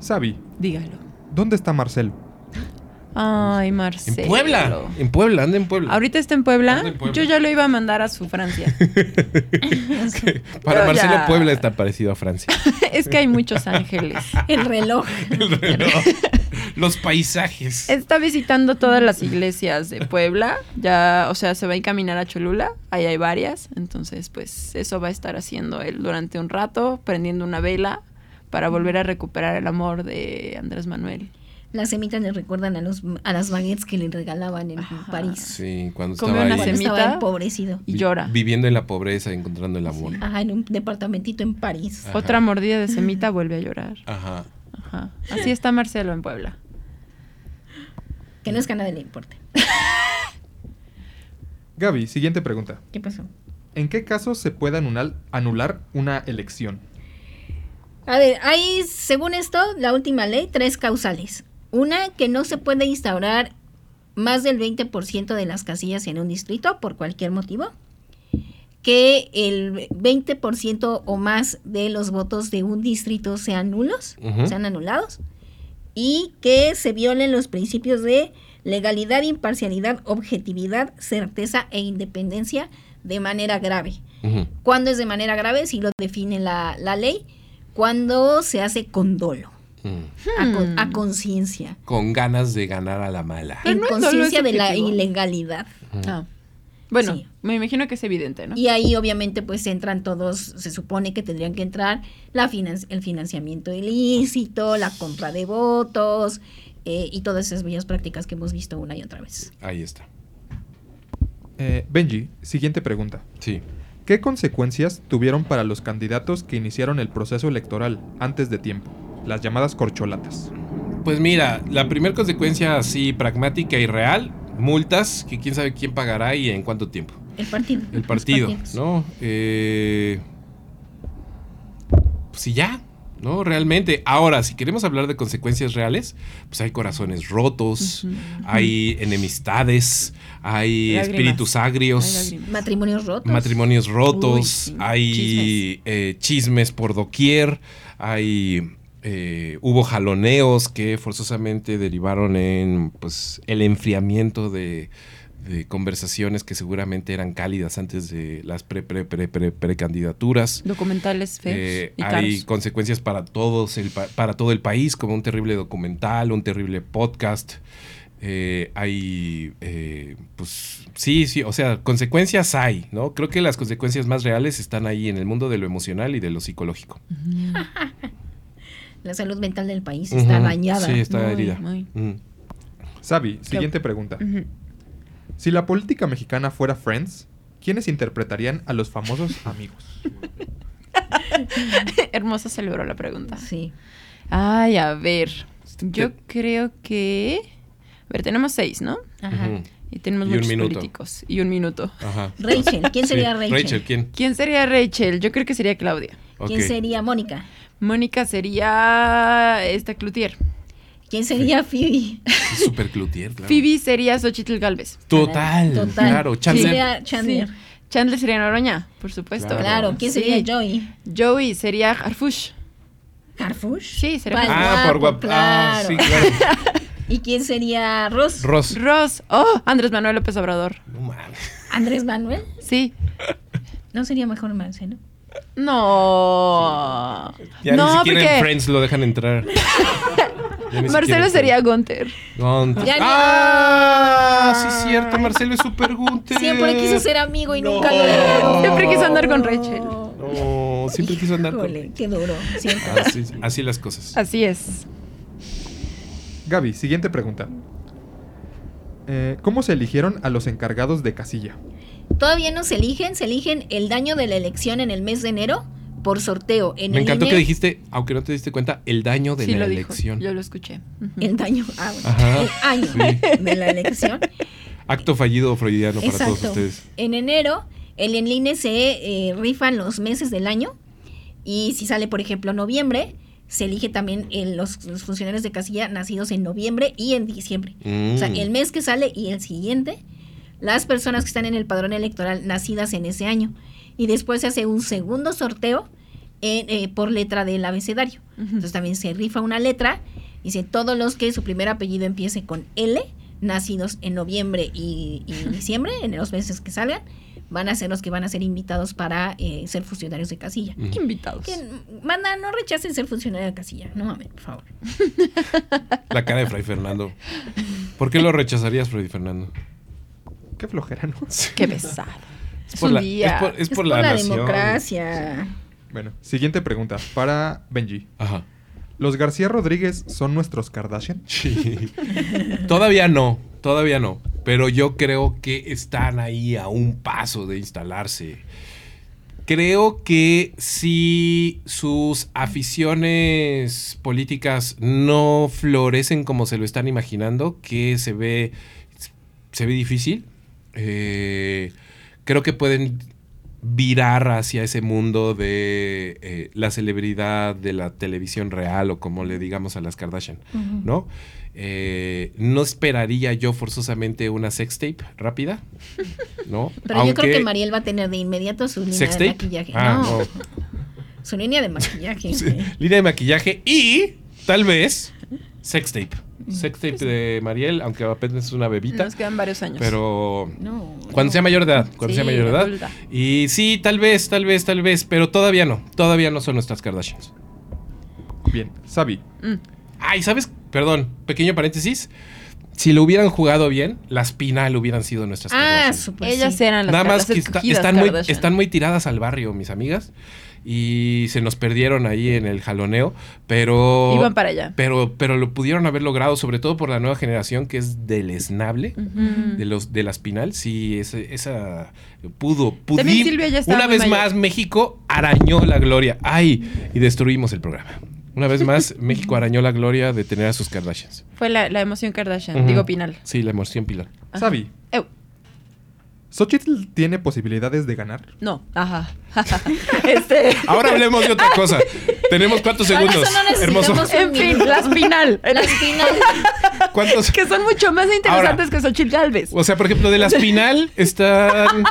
Sabi, Dígalo. ¿dónde está Marcelo? Ay, En Marcelo. Puebla. En Puebla, anda en Puebla. Ahorita está en Puebla. En. Yo ya lo iba a mandar a su Francia. Para Yo Marcelo, ya- Puebla está parecido a Francia. es que hay muchos ángeles. El reloj. El reloj, Los paisajes. Está visitando todas las iglesias de Puebla. Ya, o sea, se va a encaminar a Cholula. Ahí hay varias. Entonces, pues eso va a estar haciendo él durante un rato, prendiendo una vela para volver a recuperar el amor de Andrés Manuel. Las semitas le recuerdan a, los, a las baguettes que le regalaban en Ajá. París. Sí, cuando estaba una ahí. Estaba empobrecido. Y vi- llora. Viviendo en la pobreza, encontrando el amor. Ajá, en un departamentito en París. Ajá. Otra mordida de semita vuelve a llorar. Ajá. Ajá. Así está Marcelo en Puebla. Que no es que a nadie le importe. Gaby, siguiente pregunta. ¿Qué pasó? ¿En qué casos se puede anular, anular una elección? A ver, hay, según esto, la última ley, tres causales. Una, que no se puede instaurar más del 20% de las casillas en un distrito por cualquier motivo. Que el 20% o más de los votos de un distrito sean nulos, sean anulados. Y que se violen los principios de legalidad, imparcialidad, objetividad, certeza e independencia de manera grave. Ujú. ¿Cuándo es de manera grave? Si lo define la, la ley. Cuando se hace con dolo, Mm. a, con- Hmm. a conciencia. Con ganas de ganar a la mala. Pero En no conciencia de la ilegalidad. Ah. Bueno, Sí. me imagino que es evidente, ¿no? Y ahí obviamente pues entran todos, se supone que tendrían que entrar la finan- el financiamiento ilícito, la compra de votos eh, y todas esas bellas prácticas que hemos visto una y otra vez. Ahí está. Eh, Benji, siguiente pregunta. Sí. ¿Qué consecuencias tuvieron para los candidatos que iniciaron el proceso electoral antes de tiempo? Las llamadas corcholatas. Pues mira, la primera consecuencia así pragmática y real, multas, que quién sabe quién pagará y en cuánto tiempo. El partido. El partido. ¿no? Eh, pues y ya, ¿no? Realmente. Ahora, si queremos hablar de consecuencias reales, pues hay corazones rotos, hay enemistades, hay Lágrimas. espíritus agrios. Hay. Matrimonios rotos. matrimonios rotos, Uy, sí. hay Chismes. eh, chismes por doquier, hay eh, hubo jaloneos que forzosamente derivaron en pues el enfriamiento de, de conversaciones que seguramente eran cálidas antes de las pre pre pre pre precandidaturas. Documentales feos Eh, y hay caros. consecuencias para todos el pa- para todo el país como un terrible documental un terrible podcast Eh, hay eh, pues sí sí o sea consecuencias hay no creo que las consecuencias más reales están ahí en el mundo de lo emocional y de lo psicológico La salud mental del país está dañada. sí está Muy, herida muy. Mm. Sabi, siguiente pregunta. Si la política mexicana fuera Friends, ¿quiénes interpretarían a los famosos amigos? Hermosa celebró la pregunta. Sí. Ay, a ver. Yo creo que. A ver, tenemos seis, ¿no? Ajá. Y tenemos Y muchos minuto. políticos. Y un minuto. Ajá. Rachel. ¿Quién sería Sí, Rachel? Rachel quién ¿Quién sería Rachel? Yo creo que sería Claudia. ¿Quién sería Mónica? Mónica sería esta Cloutier. ¿Quién sería Phoebe? Super Cloutier claro Phoebe sería Xochitl Galvez. total, Total. claro ¿Quién Chandler sería Chandler? Sí. Chandler sería Noroña, por supuesto. Claro. Claro. ¿Quién Sí. sería Joey? Joey sería Harfush. ¿Harfush? Sí, sería Harfush. ah por guapo, guap ah, sí claro ¿Y quién sería Ross? Ross Ross. Oh, Andrés Manuel López Obrador. no mames ¿Andrés Manuel? Sí. ¿No sería mejor Marcelo? No. Ya no, ni siquiera porque en Friends lo dejan entrar. Marcelo sería Gunter. Gunter. Ya ¡Ah! Sí, es cierto. Marcelo es super Gunter. Siempre quiso ser amigo y No. nunca lo logró. Siempre quiso andar con Rachel. No, siempre quiso andar con. Híjole, qué duro. Siempre. Así, así las cosas. Así es. Gaby, siguiente pregunta. Eh, ¿Cómo se eligieron a los encargados de casilla? Todavía no se eligen, se eligen el daño de la elección en el mes de enero por sorteo. En Me el encantó INE, que dijiste, aunque no te diste cuenta, el daño de sí la lo dijo. elección. Yo lo escuché. El daño, ah, bueno, Ajá, el año sí. de la elección. Acto fallido freudiano para todos Exacto. ustedes. En enero, el en INE se eh, rifan los meses del año y si sale, por ejemplo, noviembre, se elige también el- los, los funcionarios de casilla nacidos en noviembre y en diciembre. O sea, Mm. el mes que sale y el siguiente, las personas que están en el padrón electoral nacidas en ese año. Y después se hace un segundo sorteo en, eh, por letra del abecedario. Entonces también se rifa una letra. Dice, todos los que su primer apellido empiece con L, nacidos en noviembre y, y diciembre, en los meses que salgan, van a ser los que van a ser invitados para eh, ser funcionarios de casilla. Ujú. Invitados. Que, manda, no rechacen ser funcionario de casilla. No mames, por favor. La cara de Fray Fernando. ¿Por qué lo rechazarías, Fray Fernando? Qué flojera, ¿no? Qué pesado. Es por la, día. es por, es Es por por la, democracia. Bueno, siguiente pregunta. Para Benji. Ajá. ¿Los García Rodríguez son nuestros Kardashian? Sí. todavía no, todavía no. Pero yo creo que están ahí a un paso de instalarse. Creo que si sus aficiones políticas no florecen como se lo están imaginando, que se ve, se ve difícil, eh, creo que pueden virar hacia ese mundo de eh, la celebridad de la televisión real o como le digamos a las Kardashian, ¿no? Eh, no esperaría yo forzosamente una sextape rápida, ¿no? Pero yo creo que Mariel va a tener de inmediato su línea ¿Sextape? de maquillaje. Ah, no, no. su línea de maquillaje. Sí, línea de maquillaje y tal vez sextape. Sextape de Mariel, aunque apenas es una bebita, Nos quedan varios años. pero No. cuando no. sea mayor de edad, cuando Sí, sea mayor de edad. adulta. Y sí, tal vez, tal vez, tal vez, pero todavía no, todavía no son nuestras Kardashians. Bien, Sabi. Mm. Ay, ¿sabes? Perdón, pequeño paréntesis. Si lo hubieran jugado bien, las Pinal hubieran sido nuestras Ah, súper. Ellas sí. eran las, Nada más que está- están, muy, están muy tiradas al barrio, mis amigas. Y se nos perdieron ahí en el jaloneo. Pero. Iban para allá. Pero, pero lo pudieron haber logrado, sobre todo por la nueva generación que es deleznable. Ujú. De los de la Spinal, sí, ese- esa pudo, estaba Una vez mayor. más, México arañó la gloria. Ay, y destruimos el programa. Una vez más, México arañó la gloria de tener a sus Kardashians. Fue la, la emoción Kardashian, digo Pinal. Sí, la emoción Pilar. Sabi. ¿Xochitl tiene posibilidades de ganar? no, ajá. este, Ahora hablemos de otra cosa. Tenemos cuántos segundos. eso no Hermoso. en fin, las Pinal. Las Pinal. ¿Cuántos? que son mucho más interesantes que Xochitl Galvez. O sea, por ejemplo, de la Spinal están.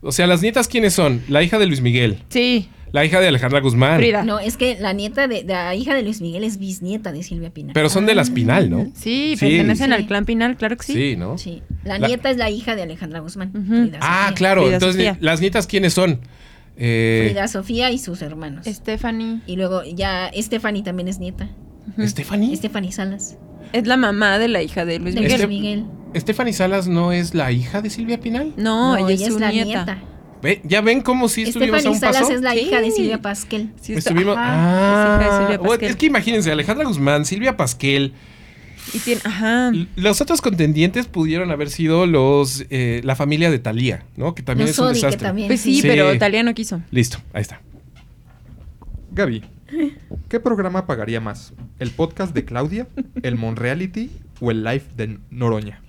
O sea, las nietas, ¿quiénes son? La hija de Luis Miguel. Sí, La hija de Alejandra Guzmán. Frida. No, es que la nieta de, de la hija de Luis Miguel es bisnieta de Silvia Pinal. Pero son de la Spinal, ¿no? Sí, Sí. pertenecen Sí. al clan Pinal, claro que sí. Sí, ¿no? Sí. La, La- nieta es la hija de Alejandra Guzmán. Frida Ah, Sofía. claro. Frida Entonces, Sofía. ¿las nietas quiénes son? Eh, Frida Sofía y sus hermanos. Stephanie Y luego ya Stephanie también es nieta. ¿Stephanie? Stephanie Salas. es la mamá de la hija de Luis De Miguel. Miguel. ¿Stephanie Salas no es la hija de Silvia Pinal? No, ella es su la nieta. nieta. Ve, ¿Ya ven cómo sí estuvimos a Stephanie un Salas paso? es la Sí. hija de Silvia Pasquel. Sí, está- Estuvimos. ajá, ah, es hija de Silvia bueno, Pasquel. es que imagínense, Alejandra Guzmán, Silvia Pasquel. Y tiene, ajá. Los otros contendientes pudieron haber sido los eh, la familia de Thalía, ¿no? Que también Los es un Odi, que desastre. también. Pues sí, Sí. pero Talia no quiso. Listo, ahí está. Gaby. ¿Qué programa pagaría más? ¿El podcast de Claudia? ¿El Monreality? ¿O el live de Noroña?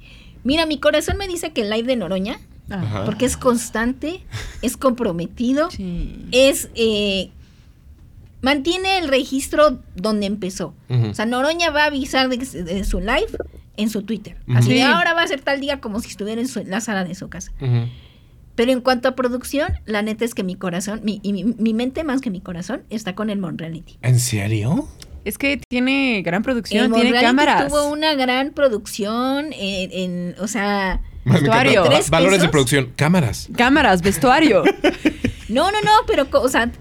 Mira, mi corazón me dice que el live de Noroña, Ajá. porque es constante, es comprometido, Sí. es... eh, mantiene el registro donde empezó. O sea, Noroña va a avisar de, de su live en su Twitter. Así de Sí. ahora va a ser tal día como si estuviera en su- la sala de su casa. Pero en cuanto a producción, la neta es que mi corazón, mi, y mi, mi mente más que mi corazón, está con el Monreality. ¿En serio? Es que tiene gran producción, el tiene cámaras. tuvo una gran producción en, en- o sea. Vestuario. ¿Tres Valores de producción. Cámaras. Cámaras, vestuario. no, no, no, pero, o sea,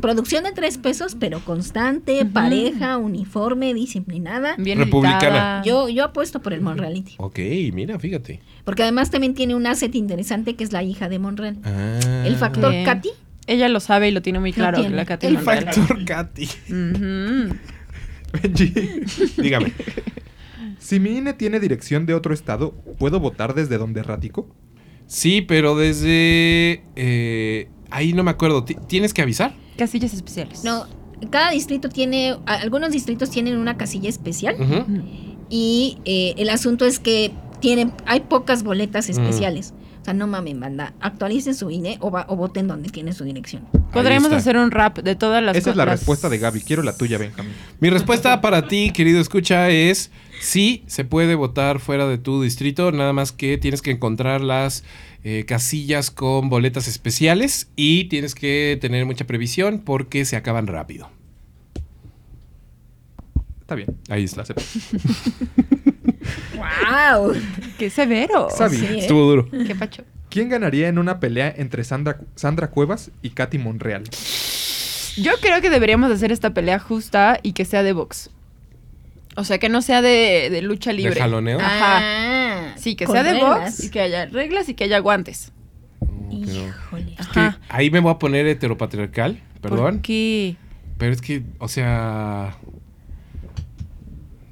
producción de tres pesos, pero constante, pareja, uniforme, disciplinada. Bien Republicana. editada. Yo, yo apuesto por el Monreality. Ok, mira, fíjate. Porque además también tiene un asset interesante que es la hija de Monreal. Ah. El factor Bien. Katy. Ella lo sabe y lo tiene muy claro, tiene. la Katy El Monreal. Factor Katy. Ujú. Benji, Dígame. Si mi INE tiene dirección de otro estado, ¿puedo votar desde donde radico? Sí, pero desde... eh, ahí no me acuerdo. Ti- ¿Tienes que avisar? Casillas especiales. No, cada distrito tiene, algunos distritos tienen una casilla especial y eh, el asunto es que tienen, hay pocas boletas Mm. especiales. Sea, no mamen, banda. Actualicen su INE o, va- o voten donde tiene su dirección. Podríamos hacer un rap de todas las Esa es la las- respuesta de Gaby. Quiero la tuya, Benjamín. Mi respuesta para ti, querido escucha, es sí, se puede votar fuera de tu distrito, nada más que tienes que encontrar las eh, casillas con boletas especiales y tienes que tener mucha previsión porque se acaban rápido. Está bien. Ahí está. ¡Wow! ¡Qué severo! Sabi, Sí, ¿eh? Estuvo duro. ¡Qué pacho! ¿quién ganaría en una pelea entre Sandra, Sandra Cuevas y Katy Monreal? Yo creo que deberíamos hacer esta pelea justa y que sea de box. O sea, que no sea de, de lucha libre. ¿De jaloneo? Ajá. Ah, Sí, que sea de reglas. box y que haya reglas y que haya guantes. Híjole. es que ahí me voy a poner heteropatriarcal, perdón. ¿Por qué? Pero es que, o sea.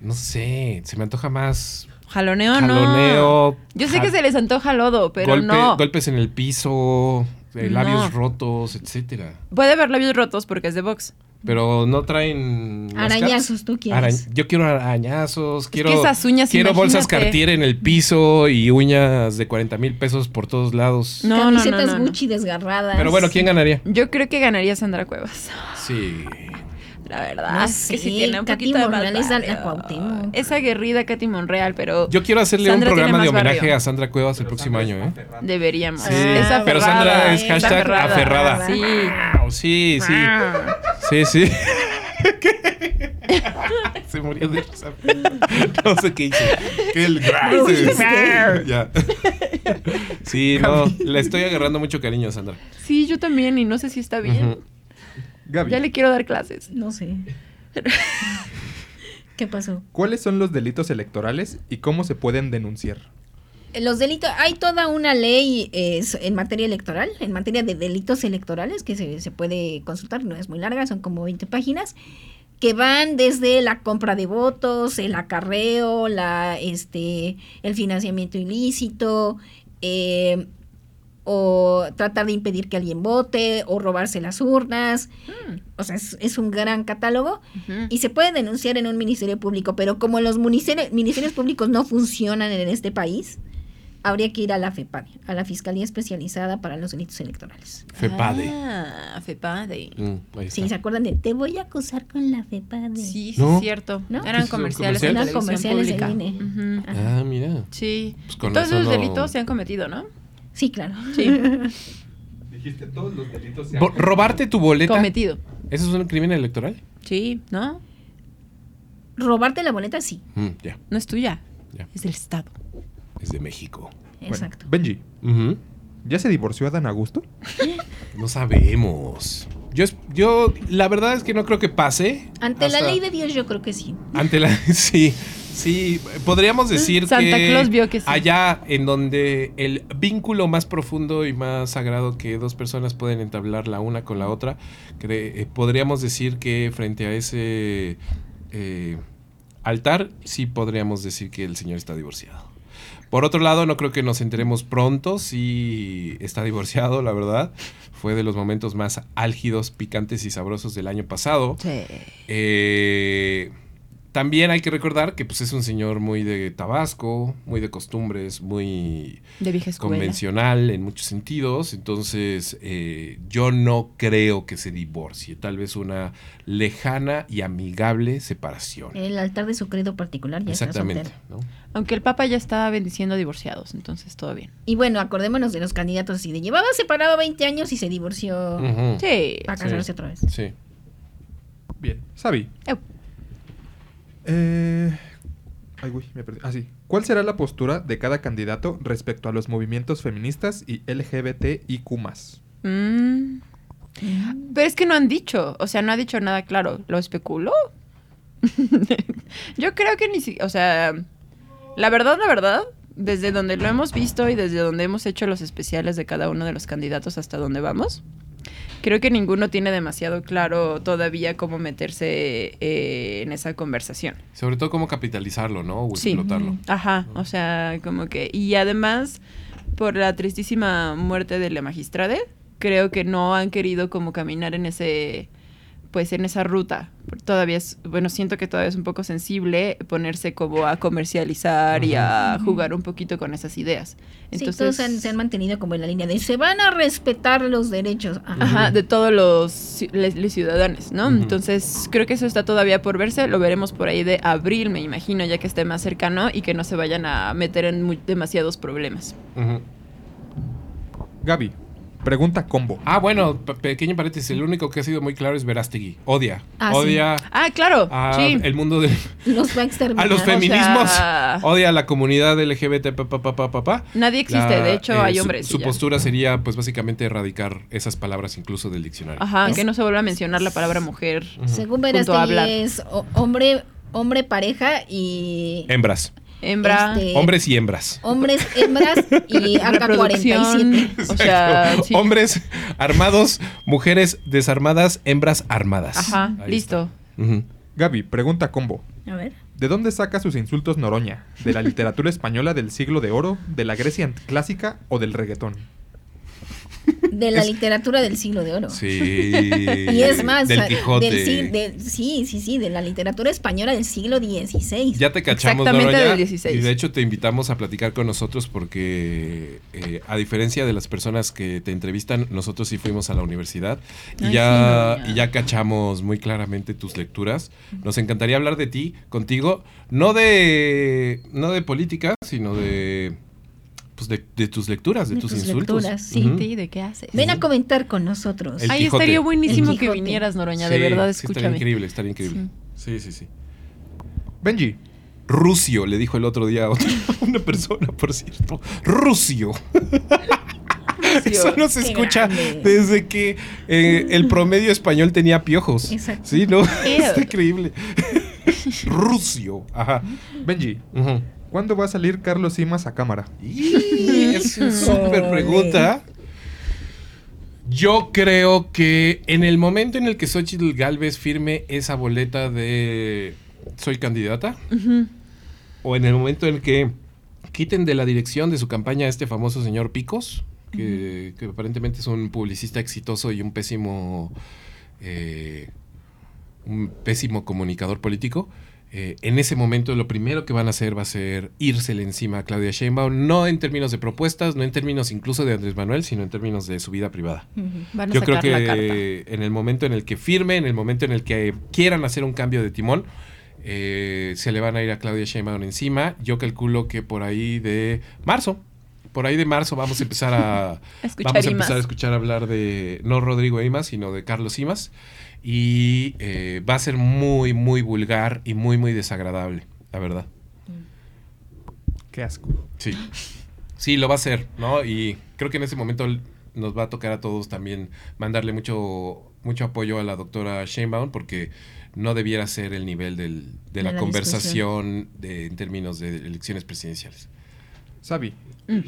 No sé, se me antoja más. Jaloneo, no. jaloneo. Yo sé que se les antoja lodo, pero golpe- no. Golpes en el piso, eh, No. labios rotos, etcétera. Puede haber labios rotos porque es de box. Pero no traen. Arañazos, tú quieres. Arañ- yo quiero arañazos, quiero. que esas uñas, Quiero bolsas. Cartier en el piso y uñas de 40 mil pesos por todos lados. No, no, no, Camisetas no, no. Gucci desgarradas. Pero bueno, ¿quién ganaría? Yo creo que ganaría Sandra Cuevas. Sí. La verdad. No es que sí tiene un Katy poquito de Monreal más es la- barrio. la Cuauhtémoc. Es aguerrida Katy Monreal, pero Yo quiero hacerle Sandra un programa de más homenaje barrio. a Sandra Cuevas el próximo año, ¿eh? deberíamos. Sí, Es aferrada, pero Sandra es es hashtag aferrada. Sí. Wow, sí, sí. Sí, sí. Se murió de risa. No sé qué hice. Que el Ya. Sí, no, le estoy agarrando mucho cariño a Sandra. Sí, yo también, y no sé si está bien. Ujú. Gaby, Ya le quiero dar clases. No sé. ¿Qué pasó? ¿cuáles son los delitos electorales y cómo se pueden denunciar? Los delitos, hay toda una ley eh, en materia electoral, en materia de delitos electorales que se, se puede consultar, no es muy larga, son como 20 páginas, que van desde la compra de votos, el acarreo, la, este, el financiamiento ilícito, eh, o tratar de impedir que alguien vote, o robarse las urnas. O sea, es, es un gran catálogo y se puede denunciar en un ministerio público, pero como los ministerios, ministerios públicos no funcionan en este país, habría que ir a la FEPADE, a la Fiscalía Especializada para los Delitos Electorales. Fepade. Ah, FEPADE. Mm, Sí. ¿se acuerdan de te voy a acusar con la FEPADE? Sí, sí, ¿No? es cierto. ¿No? Eran ¿Sí son comerciales. comerciales? en Eran comerciales del. INE. Ah, mira. Sí. Pues con Todos no- delitos se han cometido, ¿no? Sí, claro. Sí. Dijiste todos los delitos Bo- ¿Robarte tu boleta? cometido. ¿Eso es un crimen electoral? Sí, ¿no? Robarte la boleta, sí. Mm, ya, No es tuya. ya. Es del Estado. Es de México. Bueno, Exacto. Benji, Ujú. ¿ya se divorció Adán Augusto? No sabemos. Yo, es- yo, la verdad es que no creo que pase. Ante la hasta- ley de Dios, yo creo que sí. Ante la. Sí, sí. Podríamos decir Santa que. Claus vio que sí. Allá en donde el vínculo más profundo y más sagrado que dos personas pueden entablar la una con la otra, eh, podríamos decir que frente a ese eh, altar, sí podríamos decir que el señor está divorciado. Por otro lado, no creo que nos enteremos pronto si está divorciado, la verdad. Fue de los momentos más álgidos, picantes y sabrosos del año pasado. Sí. Eh, también hay que recordar que pues, es un señor muy de Tabasco, muy de costumbres, muy De vieja escuela. convencional en muchos sentidos. Entonces, eh, yo no creo que se divorcie. Tal vez una lejana y amigable separación. En el altar de su credo particular ya está Exactamente. soltero. ¿no? Aunque el Papa ya está bendiciendo a divorciados, entonces todo bien. Y bueno, acordémonos de los candidatos así de llevaba separado 20 años y se divorció Ujú. Sí. para Sí. casarse otra vez. Sí. Bien. Sabi. Eu. Eh... Ay, güey, me perdí. Ah, sí. ¿Cuál será la postura de cada candidato respecto a los movimientos feministas y LGBTIQ+. Mm, Pero es que no han dicho, o sea, no ha dicho nada claro. ¿Lo especuló? Yo creo que ni si, o sea, la verdad, la verdad, desde donde lo hemos visto y desde donde hemos hecho los especiales de cada uno de los candidatos hasta donde vamos, creo que ninguno tiene demasiado claro todavía cómo meterse eh, en esa conversación. Sobre todo cómo capitalizarlo, ¿no? O Sí. explotarlo. Ajá, o sea, como que... Y además, por la tristísima muerte de la magistrada, creo que no han querido como caminar en ese... Pues en esa ruta. Todavía es, bueno, siento que todavía es un poco sensible ponerse como a comercializar y a jugar un poquito con esas ideas. sí, Entonces, todos han- se han mantenido como en la línea de se van a respetar los derechos. Ajá. Ajá, de todos los, ci- les- los ciudadanos, ¿no? Entonces, creo que eso está todavía por verse. Lo veremos por ahí de abril, me imagino, ya que esté más cercano y que no se vayan a meter en mu- demasiados problemas. Gaby, pregunta combo. Ah, bueno, pe- pequeño paréntesis. El único que ha sido muy claro es Verástegui. Odia. Ah, sí. Odia Ah, claro, a sí. el mundo de... Los va a exterminar. A los sea- feminismos. Odia a la comunidad LGBT. Pa, pa, pa, pa, pa, pa. Nadie existe, La, de hecho eh, hay hombres. Su, postura sería, pues, básicamente erradicar esas palabras incluso del diccionario. Ajá, Es- que no se vuelva a mencionar la palabra mujer. Según Junto a hablar. Verástegui es hombre, hombre pareja y Hembras. Hembra, Este, Hombres y hembras. hombres, hembras y reproducción. AK-47. O sea, sí. Hombres armados, mujeres desarmadas, hembras armadas. Ajá, Ahí listo. Gaby, pregunta combo. A ver. ¿De dónde saca sus insultos Noroña? ¿De la literatura española del siglo de oro? ¿De la Grecia clásica o del reggaetón? De la Es- literatura del siglo de oro. Sí. Y es más, Del Quijote. del del- sí, sí, sí, de la literatura española del siglo XVI. Ya te cachamos, Exactamente del 16. Y de hecho te invitamos a platicar con nosotros porque, eh, a diferencia de las personas que te entrevistan, nosotros sí fuimos a la universidad y, Ay, ya, sí, y ya cachamos muy claramente tus lecturas. Nos encantaría hablar de ti, contigo, no de, no de política, sino de, pues de, de tus lecturas, de, De tus, tus insultos. lecturas, Sí. ¿y ¿de qué haces? Ven a comentar con nosotros. El Ay, Quijote. estaría buenísimo que vinieras, Noroña, Sí, de verdad, sí, estaría escúchame. increíble, estaría increíble. Sí, sí, sí. Benji, Rusio, le dijo el otro día a otra- una persona, por cierto. Rusio. Eso no se Qué escucha grande. desde que eh, el promedio español tenía piojos. Exacto. Sí, ¿no? Está increíble. Rusio. Ajá. Benji, Ujú. ¿Cuándo va a salir Carlos Simas a cámara? Y es una súper pregunta. Yo creo que en el momento en el que Xochitl Galvez firme esa boleta de soy candidata, o en el momento en el que quiten de la dirección de su campaña a este famoso señor Picos, que, que aparentemente es un publicista exitoso y un pésimo, eh, un pésimo comunicador político. Eh, en ese momento lo primero que van a hacer va a ser írsele encima a Claudia Sheinbaum, no en términos de propuestas, no en términos incluso de Andrés Manuel, sino en términos de su vida privada. Ujú. Van a Yo creo que en el momento en el que firme, en el momento en el que quieran hacer un cambio de timón, eh, se le van a ir a Claudia Sheinbaum encima. Yo calculo que por ahí de marzo, por ahí de marzo vamos a empezar a, Escuchar vamos a empezar a escuchar hablar de no Rodrigo Imas, sino de Carlos Imas. Y eh, va a ser muy, muy vulgar y muy, muy desagradable, la verdad. Qué asco. Sí. Sí, lo va a hacer, ¿no? Y creo que en ese momento nos va a tocar a todos también mandarle mucho, mucho apoyo a la doctora Sheinbaum porque no debiera ser el nivel del- de, De la, la conversación de- en términos de elecciones presidenciales. Sabi, Mm.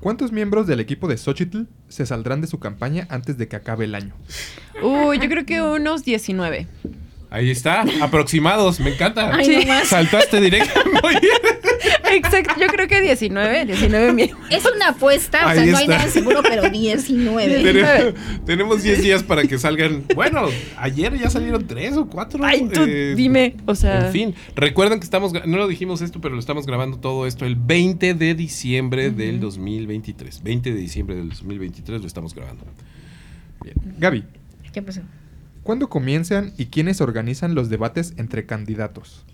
¿Cuántos miembros del equipo de Xochitl se saldrán de su campaña antes de que acabe el año? Uy, yo creo que unos 19. Ahí está, aproximados, me encanta. Ay, no más. Saltaste directo. Muy bien. Exacto, yo creo que 19, 19 mil. Es una apuesta, o Ahí sea, no hay está. nada seguro, pero 19. Tenemos, tenemos 10 días para que salgan. Bueno, ayer ya salieron 3 o 4. Ay, tú dime, o sea. En fin, recuerden que estamos, no lo dijimos esto, pero lo estamos grabando todo esto el 20 de diciembre del 2023. 20 de diciembre del 2023 lo estamos grabando. Bien. Gaby, ¿Qué pasó? ¿Cuándo comienzan y quiénes organizan los debates entre candidatos?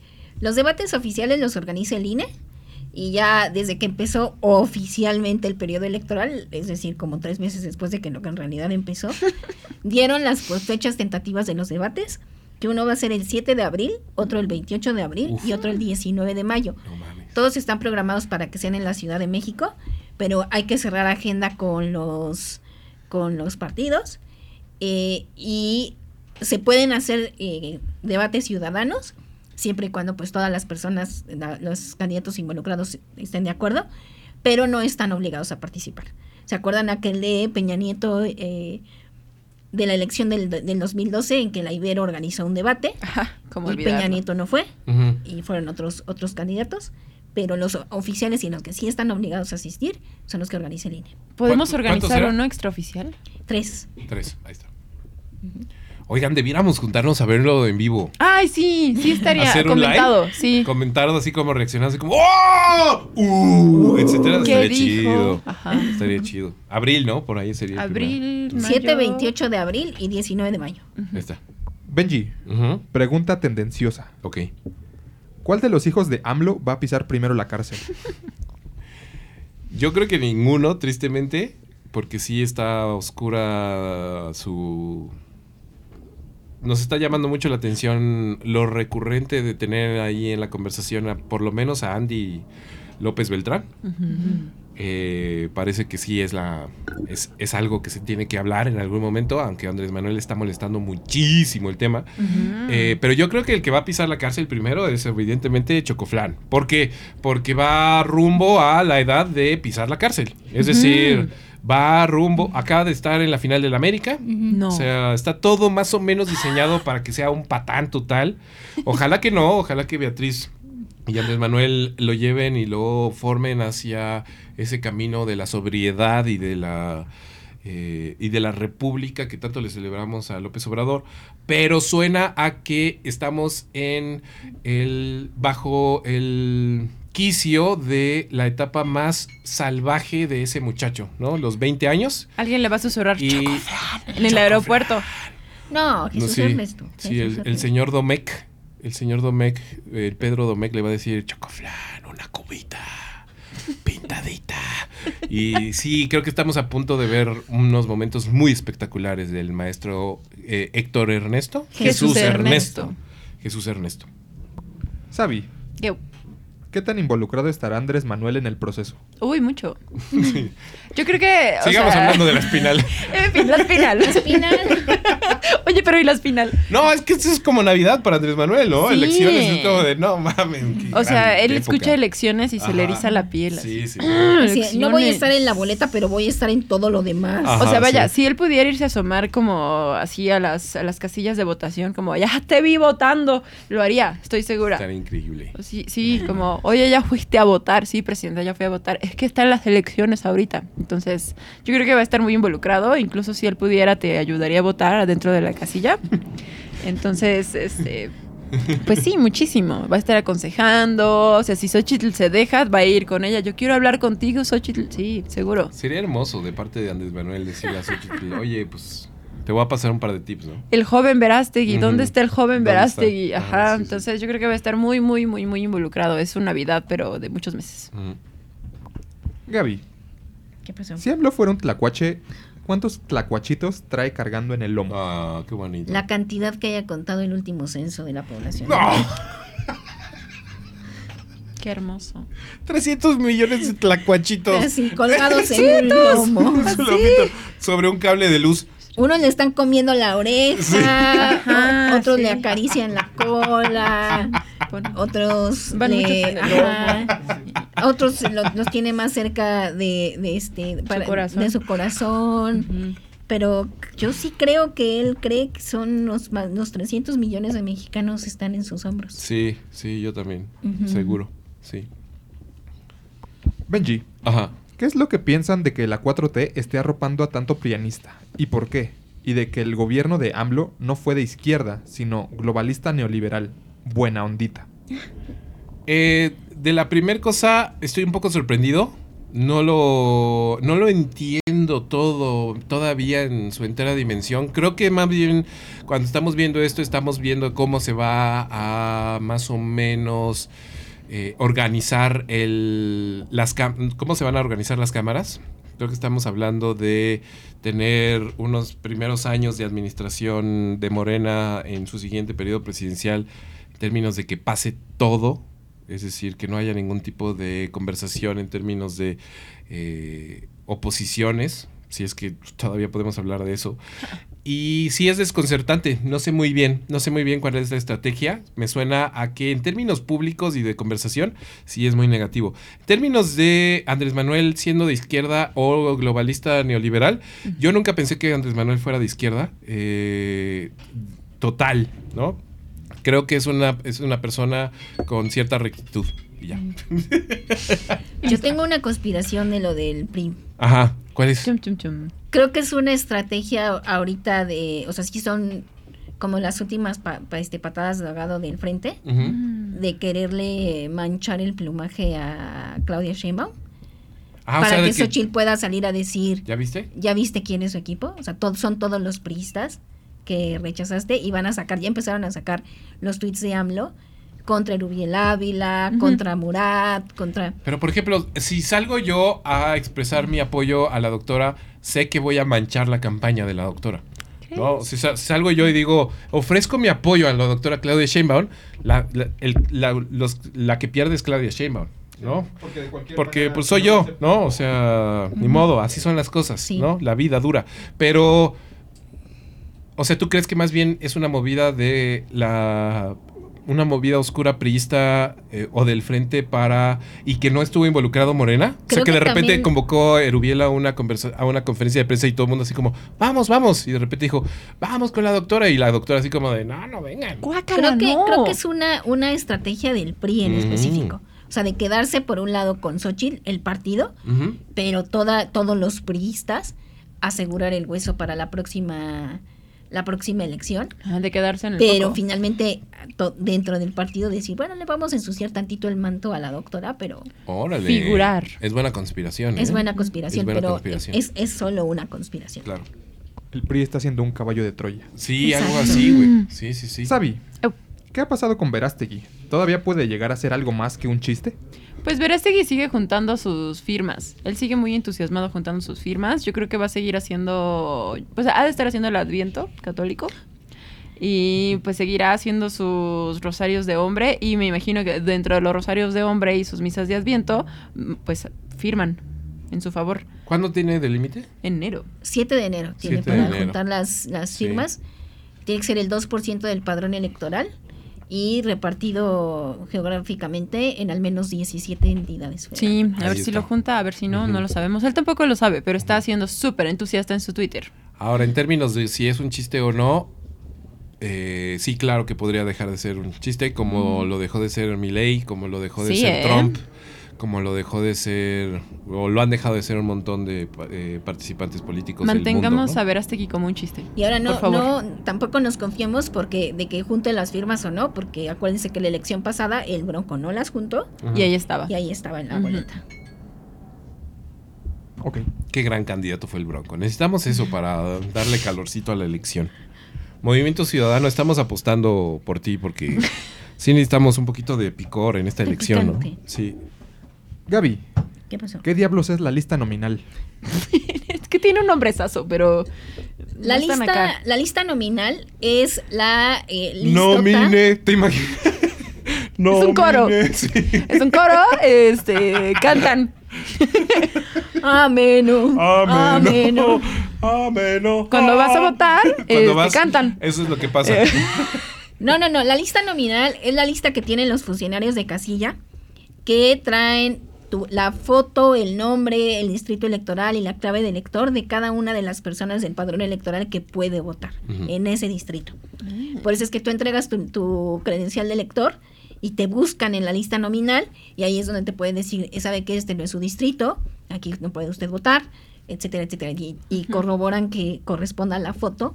Los debates oficiales los organiza el INE y ya desde que empezó oficialmente el periodo electoral, es decir, como tres meses después de que lo que en realidad empezó, dieron las pues, fechas tentativas de los debates, que uno va a ser el 7 de abril, otro el 28 de abril Uf. y otro el 19 de mayo. No mames. Todos están programados para que sean en la Ciudad de México, pero hay que cerrar agenda con los con los partidos eh, y se pueden hacer eh, debates ciudadanos siempre y cuando pues todas las personas, la- los candidatos involucrados estén de acuerdo, pero no están obligados a participar. ¿Se acuerdan aquel de Peña Nieto eh, de la elección del, del 2012 en que la Ibero organizó un debate Ajá, como y Peña. Nieto no fue y fueron otros otros candidatos? Pero los oficiales y los que sí están obligados a asistir son los que organiza el INE. ¿Podemos ¿Cuánto- cuántos organizar uno extraoficial? Tres. Tres, ahí está. Oigan, debiéramos juntarnos a verlo en vivo. Ay, sí, sí estaría Hacer un comentado, live, sí. Comentar así como reaccionar, así como ¡Oh! ¡Uh! Etcétera. ¿Qué Estaría dijo? chido. Ajá. Estaría chido. Abril, ¿no? Por ahí sería. Abril, mayo. 7, 28 de abril y 19 de mayo. Ahí está. Benji, pregunta tendenciosa. Ok. ¿Cuál de los hijos de AMLO va a pisar primero la cárcel? Yo creo que ninguno, tristemente, porque sí está oscura su... Nos está llamando mucho la atención lo recurrente de tener ahí en la conversación, a- por lo menos a Andy López Beltrán. Eh, parece que sí es la es, es algo que se tiene que hablar en algún momento, aunque Andrés Manuel está molestando muchísimo el tema. Eh, pero yo creo que el que va a pisar la cárcel primero es evidentemente Chocoflán. ¿Por qué? Porque va rumbo a la edad de pisar la cárcel. Es decir, va rumbo, acaba de estar en la final del América. No. O sea, está todo más o menos diseñado para que sea un patán total. Ojalá que no, ojalá que Beatriz y Andrés Manuel lo lleven y lo formen hacia ese camino de la sobriedad y de la eh, y de la república que tanto le celebramos a López Obrador, pero suena a que estamos en el bajo el de la etapa más salvaje de ese muchacho, ¿no? Los 20 años Alguien le va a susurrar y en el aeropuerto. No, no, Jesús sí, Ernesto. sí, Jesús el, señor Domecq, el señor Domecq, el Pedro Domecq le va a decir, Chocoflan, una cubita pintadita. Y sí, creo que estamos a punto de ver unos momentos muy espectaculares del maestro eh, Héctor Ernesto. Jesús Ernesto. Jesús Ernesto. Sabi, ¿Qué? ¿Qué tan involucrado estará Andrés Manuel en el proceso? Uy, mucho. Yo creo que. o Sigamos sea, hablando de la espinal. En fin, la espinal. Espinal. Oye, pero ¿y la espinal? No, es que eso es como Navidad para Andrés Manuel, ¿no? Sí. Elecciones es como de, no mames. qué O sea, él época. escucha elecciones y se le eriza la piel. así. Sí, sí. Así, no voy a estar en la boleta, pero voy a estar en todo lo demás. Ajá, o sea, vaya, sí. si él pudiera irse a asomar como así a las, a las casillas de votación, como ya te vi votando, lo haría, estoy segura. Estaría increíble. Sí, sí, como, oye, ya fuiste a votar, sí, presidenta, ya fui a votar. Es que están las elecciones ahorita. Entonces, yo creo que va a estar muy involucrado. Incluso si él pudiera, te ayudaría a votar adentro de la casilla. Entonces, este. Pues sí, muchísimo. Va a estar aconsejando. O sea, si Xochitl se deja, va a ir con ella. Yo quiero hablar contigo, Xochitl. Sí, seguro. Sería hermoso de parte de Andrés Manuel decirle a Xochitl, oye, pues te voy a pasar un par de tips, ¿no? El joven Verástegui. ¿dónde está el joven ¿Dónde Verástegui? Ajá, Ah, sí, sí. entonces yo creo que va a estar muy, muy, muy, muy involucrado. Es una Navidad, pero de muchos meses. Gaby, ¿Qué pasó? si AMLO fuera un tlacuache, ¿cuántos tlacuachitos trae cargando en el lomo? Ah, qué bonito. La cantidad que haya contado el último censo de la población. ¡No! Qué hermoso. 300 millones de tlacuachitos. Así, colgados en un lomo. Un lomito sobre un cable de luz. Unos le están comiendo la oreja, Ajá, o- otros sí. le acarician la cola, otros le, ajá, otros lo- los tiene más cerca de, de este para- corazón. de su corazón. Pero yo sí creo que él cree que son los, los 300 millones de mexicanos están en sus hombros. Sí, sí, yo también. Seguro. Sí. Benji, Ajá. ¿Qué es lo que piensan de que la 4T esté arropando a tanto prianista? ¿Y por qué? Y de que el gobierno de AMLO no fue de izquierda, sino globalista neoliberal. Buena ondita. Eh, de la primera cosa, estoy un poco sorprendido. No lo, no lo entiendo todo todavía en su entera dimensión. Creo que más bien cuando estamos viendo esto, estamos viendo cómo se va a más o menos eh, organizar el, las cómo se van a organizar las cámaras. Creo que estamos hablando de tener unos primeros años de administración de Morena en su siguiente periodo presidencial en términos de que pase todo, es decir, que no haya ningún tipo de conversación en términos de eh, oposiciones, si es que todavía podemos hablar de eso, y sí es desconcertante, no sé muy bien, no sé muy bien cuál es la estrategia. Me suena a que en términos públicos y de conversación, sí es muy negativo. En términos de Andrés Manuel siendo de izquierda o globalista neoliberal, yo nunca pensé que Andrés Manuel fuera de izquierda. eh, total, ¿no? Creo que es una, es una persona con cierta rectitud. Y ya. Yo tengo una conspiración de lo del PRI. Ajá, ¿cuál es? Chum, chum, chum. Creo que es una estrategia ahorita de, o sea, sí son como las últimas pa- pa- este, patadas de ahogado del frente, Ujú. de quererle manchar el plumaje a Claudia Sheinbaum, Ah, o para sea, que que- Xochitl pueda salir a decir, ¿Ya viste? ¿ya viste quién es su equipo? O sea, to- son todos los priistas que rechazaste y van a sacar, ya empezaron a sacar los tweets de AMLO contra Erubiel Ávila, contra Murat, contra... Pero, por ejemplo, si salgo yo a expresar mi apoyo a la doctora, sé que voy a manchar la campaña de la doctora. ¿no? Si sa- salgo yo y digo, ofrezco mi apoyo a la doctora Claudia Sheinbaum, la, la- el- la- los- la que pierde es Claudia Sheinbaum, ¿no? Porque, de cualquier Porque manera, pues soy yo, ¿no? O sea, ni modo, así son las cosas, Sí. ¿no? La vida dura. Pero, o sea, ¿tú crees que más bien es una movida de la... Una movida oscura priista eh, o del frente para... y que no estuvo involucrado Morena? o sea, Creo que de repente también- convocó a Erubiel a una, conversa- a una conferencia de prensa y todo el mundo así como, vamos, vamos. Y de repente dijo, vamos con la doctora. Y la doctora así como de, no, no vengan. Guácala, Creo que, no. creo que es una, una estrategia del PRI en Mm. específico. O sea, de quedarse por un lado con Xochitl, el partido, pero toda, todos los priistas asegurar el hueso para la próxima la próxima elección, Ah, de quedarse en el pero finalmente to- dentro del partido decir, bueno, le vamos a ensuciar tantito el manto a la doctora, pero Órale. Figurar. Es buena conspiración. es ¿eh? buena conspiración, Es buena pero conspiración. Es, es solo una conspiración. Claro. El PRI está siendo un caballo de Troya. Sí, algo así, güey. Sí, sí, sí. Sabi, Oh. ¿qué ha pasado con Verástegui? ¿Todavía puede llegar a ser algo más que un chiste? Pues Verástegui sigue juntando sus firmas. Él sigue muy entusiasmado juntando sus firmas. Yo creo que va a seguir haciendo, pues ha de estar haciendo el Adviento católico. Y pues seguirá haciendo sus rosarios de hombre. Y me imagino que dentro de los rosarios de hombre y sus misas de Adviento, mm, pues firman en su favor. ¿Cuándo tiene de límite? En enero. 7 de enero tiene 7 de para enero. juntar las, las Sí. firmas. Tiene que ser el 2% del padrón electoral y repartido geográficamente en al menos 17 entidades. Sí, a Ahí ver si lo junta, a ver si no, no lo sabemos. Él tampoco lo sabe, pero está siendo súper entusiasta en su Twitter. Ahora, en términos de si es un chiste o no, eh, sí, claro que podría dejar de ser un chiste, como lo dejó de ser Milley, como lo dejó de Sí, ser ¿eh? Trump, como lo dejó de ser, o lo han dejado de ser un montón de eh, participantes políticos. Mantengamos mundo, ¿no? a Verástegui como un chiste. Y ahora no, Por favor. no, tampoco nos confiemos porque de que junte las firmas o no, porque acuérdense que la elección pasada el Bronco no las juntó. Y ahí estaba. y ahí estaba en la boleta. Ok. Qué gran candidato fue el Bronco. Necesitamos eso para darle calorcito a la elección. Movimiento Ciudadano, estamos apostando por ti porque sí necesitamos un poquito de picor en esta elección, ¿no? Sí. Gaby, ¿Qué pasó? ¿qué diablos es la lista nominal? Es que tiene un nombrezazo, pero. La no lista, acá. la lista nominal es la eh, listota. Nomine, ¿te imaginas? Es un coro. Sí. Es un coro, este, cantan. Ameno. Ameno. Ameno. Cuando vas a votar, Cuando este, cantan. Eso es lo que pasa. Eh. No, no, no. La lista nominal es la lista que tienen los funcionarios de casilla que traen tu- la foto, el nombre, el distrito electoral y la clave de elector de cada una de las personas del padrón electoral que puede votar en ese distrito. Por eso es que tú entregas tu, tu credencial de elector y te buscan en la lista nominal y ahí es donde te pueden decir, "Eh, sabe que este no es su distrito, aquí no puede usted votar, etcétera, etcétera. Y, y corroboran que corresponda la foto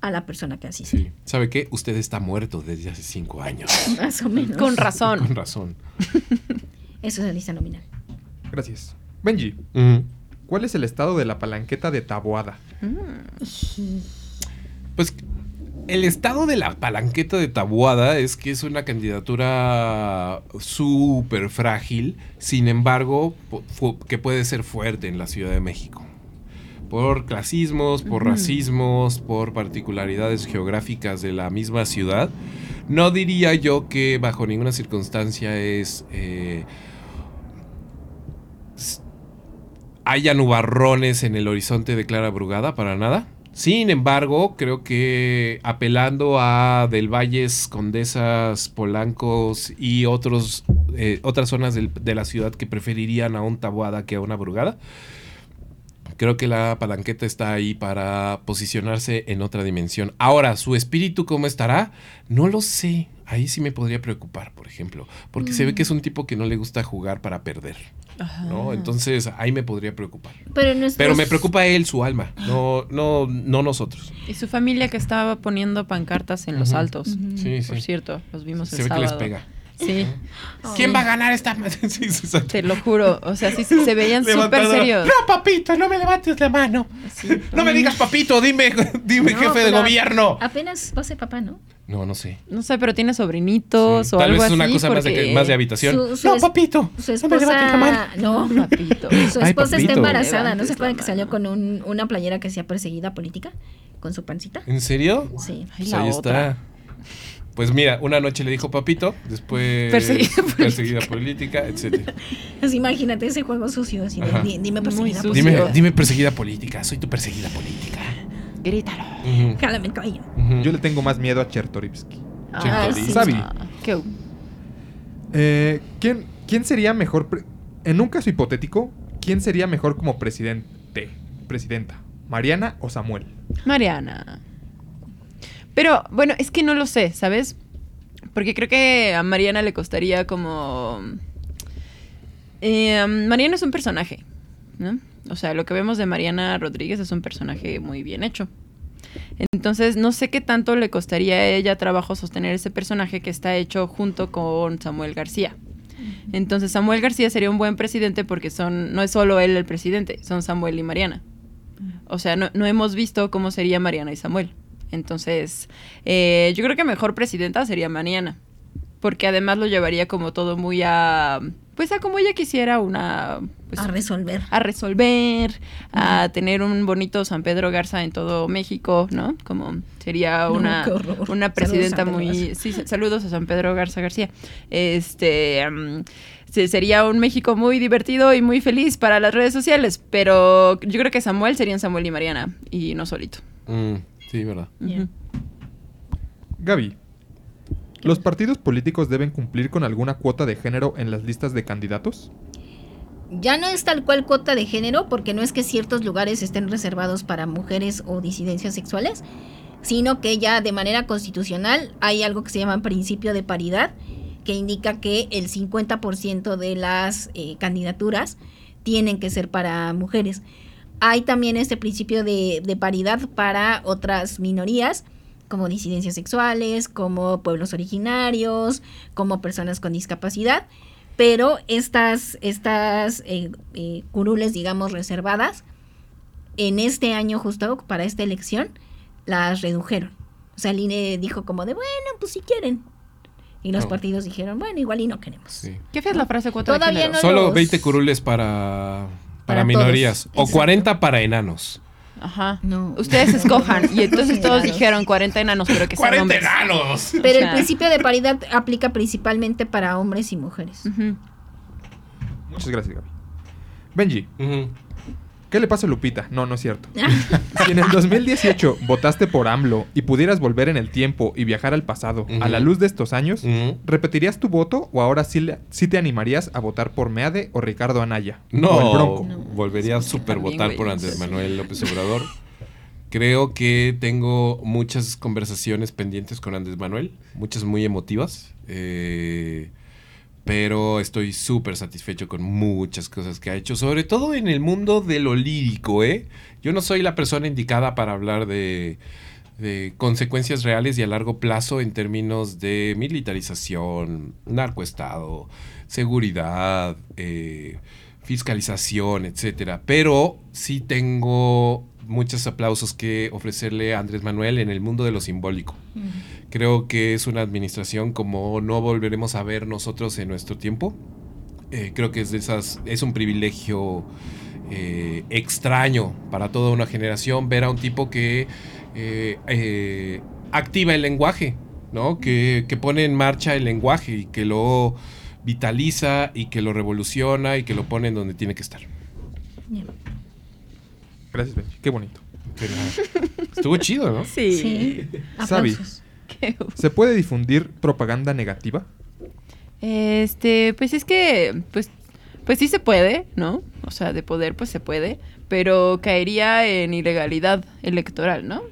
a la persona que asiste. Sí. ¿Sabe qué? Usted está muerto desde hace cinco años. Más o menos. Con razón. Con razón. Eso es la lista nominal. Gracias. Benji. ¿cuál es el estado de la palanqueta de Taboada? Pues el estado de la palanqueta de Tabuada es que es una candidatura súper frágil, sin embargo, que puede ser fuerte en la Ciudad de México. Por clasismos, por racismos, por particularidades geográficas de la misma ciudad. No diría yo que bajo ninguna circunstancia es... eh, haya nubarrones en el horizonte de Clara Brugada, para nada. Sin embargo, creo que apelando a Del Valles, Condesas, Polancos y otros, eh, otras zonas de la ciudad que preferirían a un Taboada que a una Brugada, creo que la palanqueta está ahí para posicionarse en otra dimensión. Ahora, su espíritu, ¿cómo estará? No lo sé. Ahí sí me podría preocupar, por ejemplo, porque se ve que es un tipo que no le gusta jugar para perder, ¿no? Entonces ahí me podría preocupar. Pero, nuestros- Pero me preocupa él, su alma, no, no, no nosotros. Y su familia que estaba poniendo pancartas en los altos. Sí, Por sí. cierto, los vimos Se el ve que les pega. Sí, ¿Quién va a ganar esta? sí, sí, te lo juro. O sea, sí, sí, se veían súper serios. No, papito, no me levantes la mano. No me digas papito, dime, dime No, jefe de gobierno. Apenas va a ser papá, ¿no? No, no sé. No sé, pero tiene sobrinitos Sí, o Tal algo vez es una así, cosa más de, más de habitación. Su- su no, es- papito. Su esposa. No, Papito. Su Ay, esposa está embarazada. ¿No se acuerdan que salió con un- una playera que hacía perseguida política? Con su pancita. ¿En serio? Sí. Ay, Pues la ahí otra. está. Pues mira, una noche le dijo papito, después Perseguida política. perseguida política, etcétera. Así, imagínate ese juego sucio. Así dime Muy perseguida sucio. Dime, política. dime perseguida política, soy tu perseguida política. Grítalo. Ujú, Jálame el cabello. Yo le tengo más miedo a Chertorivsky. Ah, sí. Sabi. ¿Qué? Eh, ¿quién, ¿Quién sería mejor? en un caso hipotético, ¿quién sería mejor como presidente? Presidenta. ¿Mariana o Samuel? Mariana. Pero bueno, es que no lo sé, ¿sabes? Porque creo que a Mariana le costaría como... Eh, Mariana es un personaje, ¿no? O sea, lo que vemos de Mariana Rodríguez es un personaje muy bien hecho. Entonces, no sé qué tanto le costaría a ella trabajo sostener ese personaje que está hecho junto con Samuel García. Entonces, Samuel García sería un buen presidente porque son no es solo él el presidente, son Samuel y Mariana. O sea, no, no hemos visto cómo sería Mariana y Samuel. Entonces, eh, yo creo que mejor presidenta sería Mariana. Porque además lo llevaría como todo muy a... Pues a como ella quisiera una... pues, A resolver. a resolver, a tener un bonito San Pedro Garza en todo México, ¿no? Como sería No, una, qué horror. una presidenta muy... Garza. Sí, sa- saludos a San Pedro Garza García. Este... se- sería un México muy divertido y muy feliz para las redes sociales, pero yo creo que Samuel serían Samuel y Mariana, y no solito. Mm, sí, verdad. Gaby. ¿Los partidos políticos deben cumplir con alguna cuota de género en las listas de candidatos? Ya no es tal cual cuota de género, porque no es que ciertos lugares estén reservados para mujeres o disidencias sexuales, sino que ya de manera constitucional hay algo que se llama principio de paridad, que indica que el 50% de las eh, candidaturas tienen que ser para mujeres. Hay también este principio de, de paridad para otras minorías, como disidencias sexuales, como pueblos originarios, como personas con discapacidad, pero estas, estas eh, eh, curules, digamos, reservadas, en este año justo para esta elección, las redujeron. O sea, el INE dijo como de, bueno, pues si quieren. Y los No. partidos dijeron, bueno, igual y no queremos. Sí. ¿Qué es la frase de Todavía género? no Solo los- 20 curules para, para, Para minorías. todos, O exacto. 40 para enanos. Ajá. No. Ustedes escojan. Y entonces todos dijeron 40 enanos, pero que sean hombres. enanos! Pero O sea- el principio de paridad aplica principalmente para hombres y mujeres. Ujú. Muchas gracias, Gaby. Benji, Ujú. ¿Qué le pasa a Lupita? No, no es cierto. si en el 2018 votaste por AMLO y pudieras volver en el tiempo y viajar al pasado a la luz de estos años. ¿repetirías tu voto o ahora sí, le- sí te animarías a votar por Meade o Ricardo Anaya? No, O el Bronco. No. volvería a super votar güey, por Andrés. Manuel López Obrador. Creo que tengo muchas conversaciones pendientes con Andrés Manuel, muchas muy emotivas, eh, pero estoy súper satisfecho con muchas cosas que ha hecho, sobre todo en el mundo de lo lírico, ¿eh? Yo no soy la persona indicada para hablar de, de consecuencias reales y a largo plazo en términos de militarización, narcoestado, seguridad, eh, fiscalización, etcétera. Pero sí tengo muchos aplausos que ofrecerle a Andrés Manuel en el mundo de lo simbólico. Creo que es una administración como no volveremos a ver nosotros en nuestro tiempo. Eh, creo que es de esas, es un privilegio eh, extraño para toda una generación ver a un tipo que eh, activa el lenguaje, ¿no? Que, que pone en marcha el lenguaje y que lo vitaliza y que lo revoluciona y que lo pone en donde tiene que estar. Gracias, Benji. Qué bonito. Estuvo chido, ¿no? Sí. Sí. Sabi. ¿Se puede difundir propaganda negativa? Este, pues es que, pues, pues sí se puede, ¿no? O sea, de poder, pues se puede, pero caería en ilegalidad electoral, ¿no?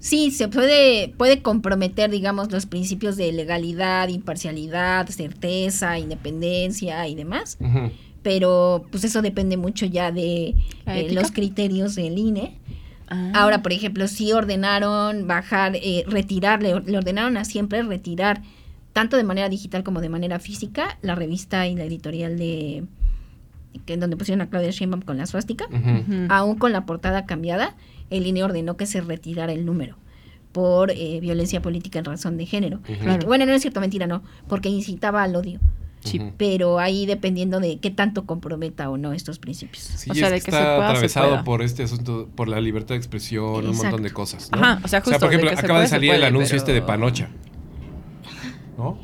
Sí, se puede, puede comprometer, digamos, los principios de legalidad, imparcialidad, certeza, independencia y demás. Ujú. Pero pues eso depende mucho ya de ¿La eh, los criterios del INE. Ah. Ahora, por ejemplo, sí ordenaron bajar, eh, retirar, le, le ordenaron a siempre retirar, tanto de manera digital como de manera física, la revista y la editorial de que en donde pusieron a Claudia Sheinbaum con la suástica. Ujú. Aún con la portada cambiada, el INE ordenó que se retirara el número por eh, violencia política en razón de género. Bueno, no es cierto, mentira, no, porque incitaba al odio. Sí. Pero ahí dependiendo de qué tanto comprometa o no estos principios. Sí, O es sea, que de que se está pueda, se atravesado pueda. por este asunto, por la libertad de expresión, un montón de cosas. ¿no? Ajá, o sea, justo por de ejemplo, que se acaba de puede, salir el anuncio pero- este de Panocha. ¿No?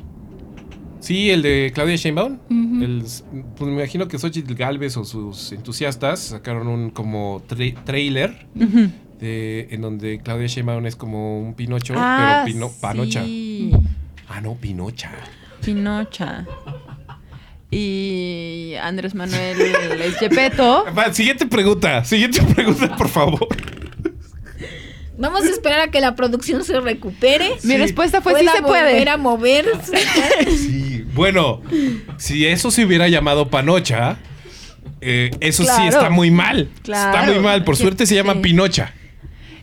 Sí, el de Claudia Sheinbaum. El- pues me imagino que Xochitl Galvez o sus entusiastas sacaron un como tra- trailer de, en donde Claudia Sheinbaum es como un Pinocho, Ah, pero pino, Panocha. sí. Ah, no, Pinocha. Pinocha. Y Andrés Manuel es Gepetto. Va, siguiente pregunta, siguiente pregunta, por favor. Vamos a esperar a que la producción se recupere. Mi respuesta fue sí se puede. volver a moverse. Sí, bueno, si eso se hubiera llamado Panocha, eh, eso sí está muy mal. Claro. Está muy mal. Por suerte se llama sí. Pinocha.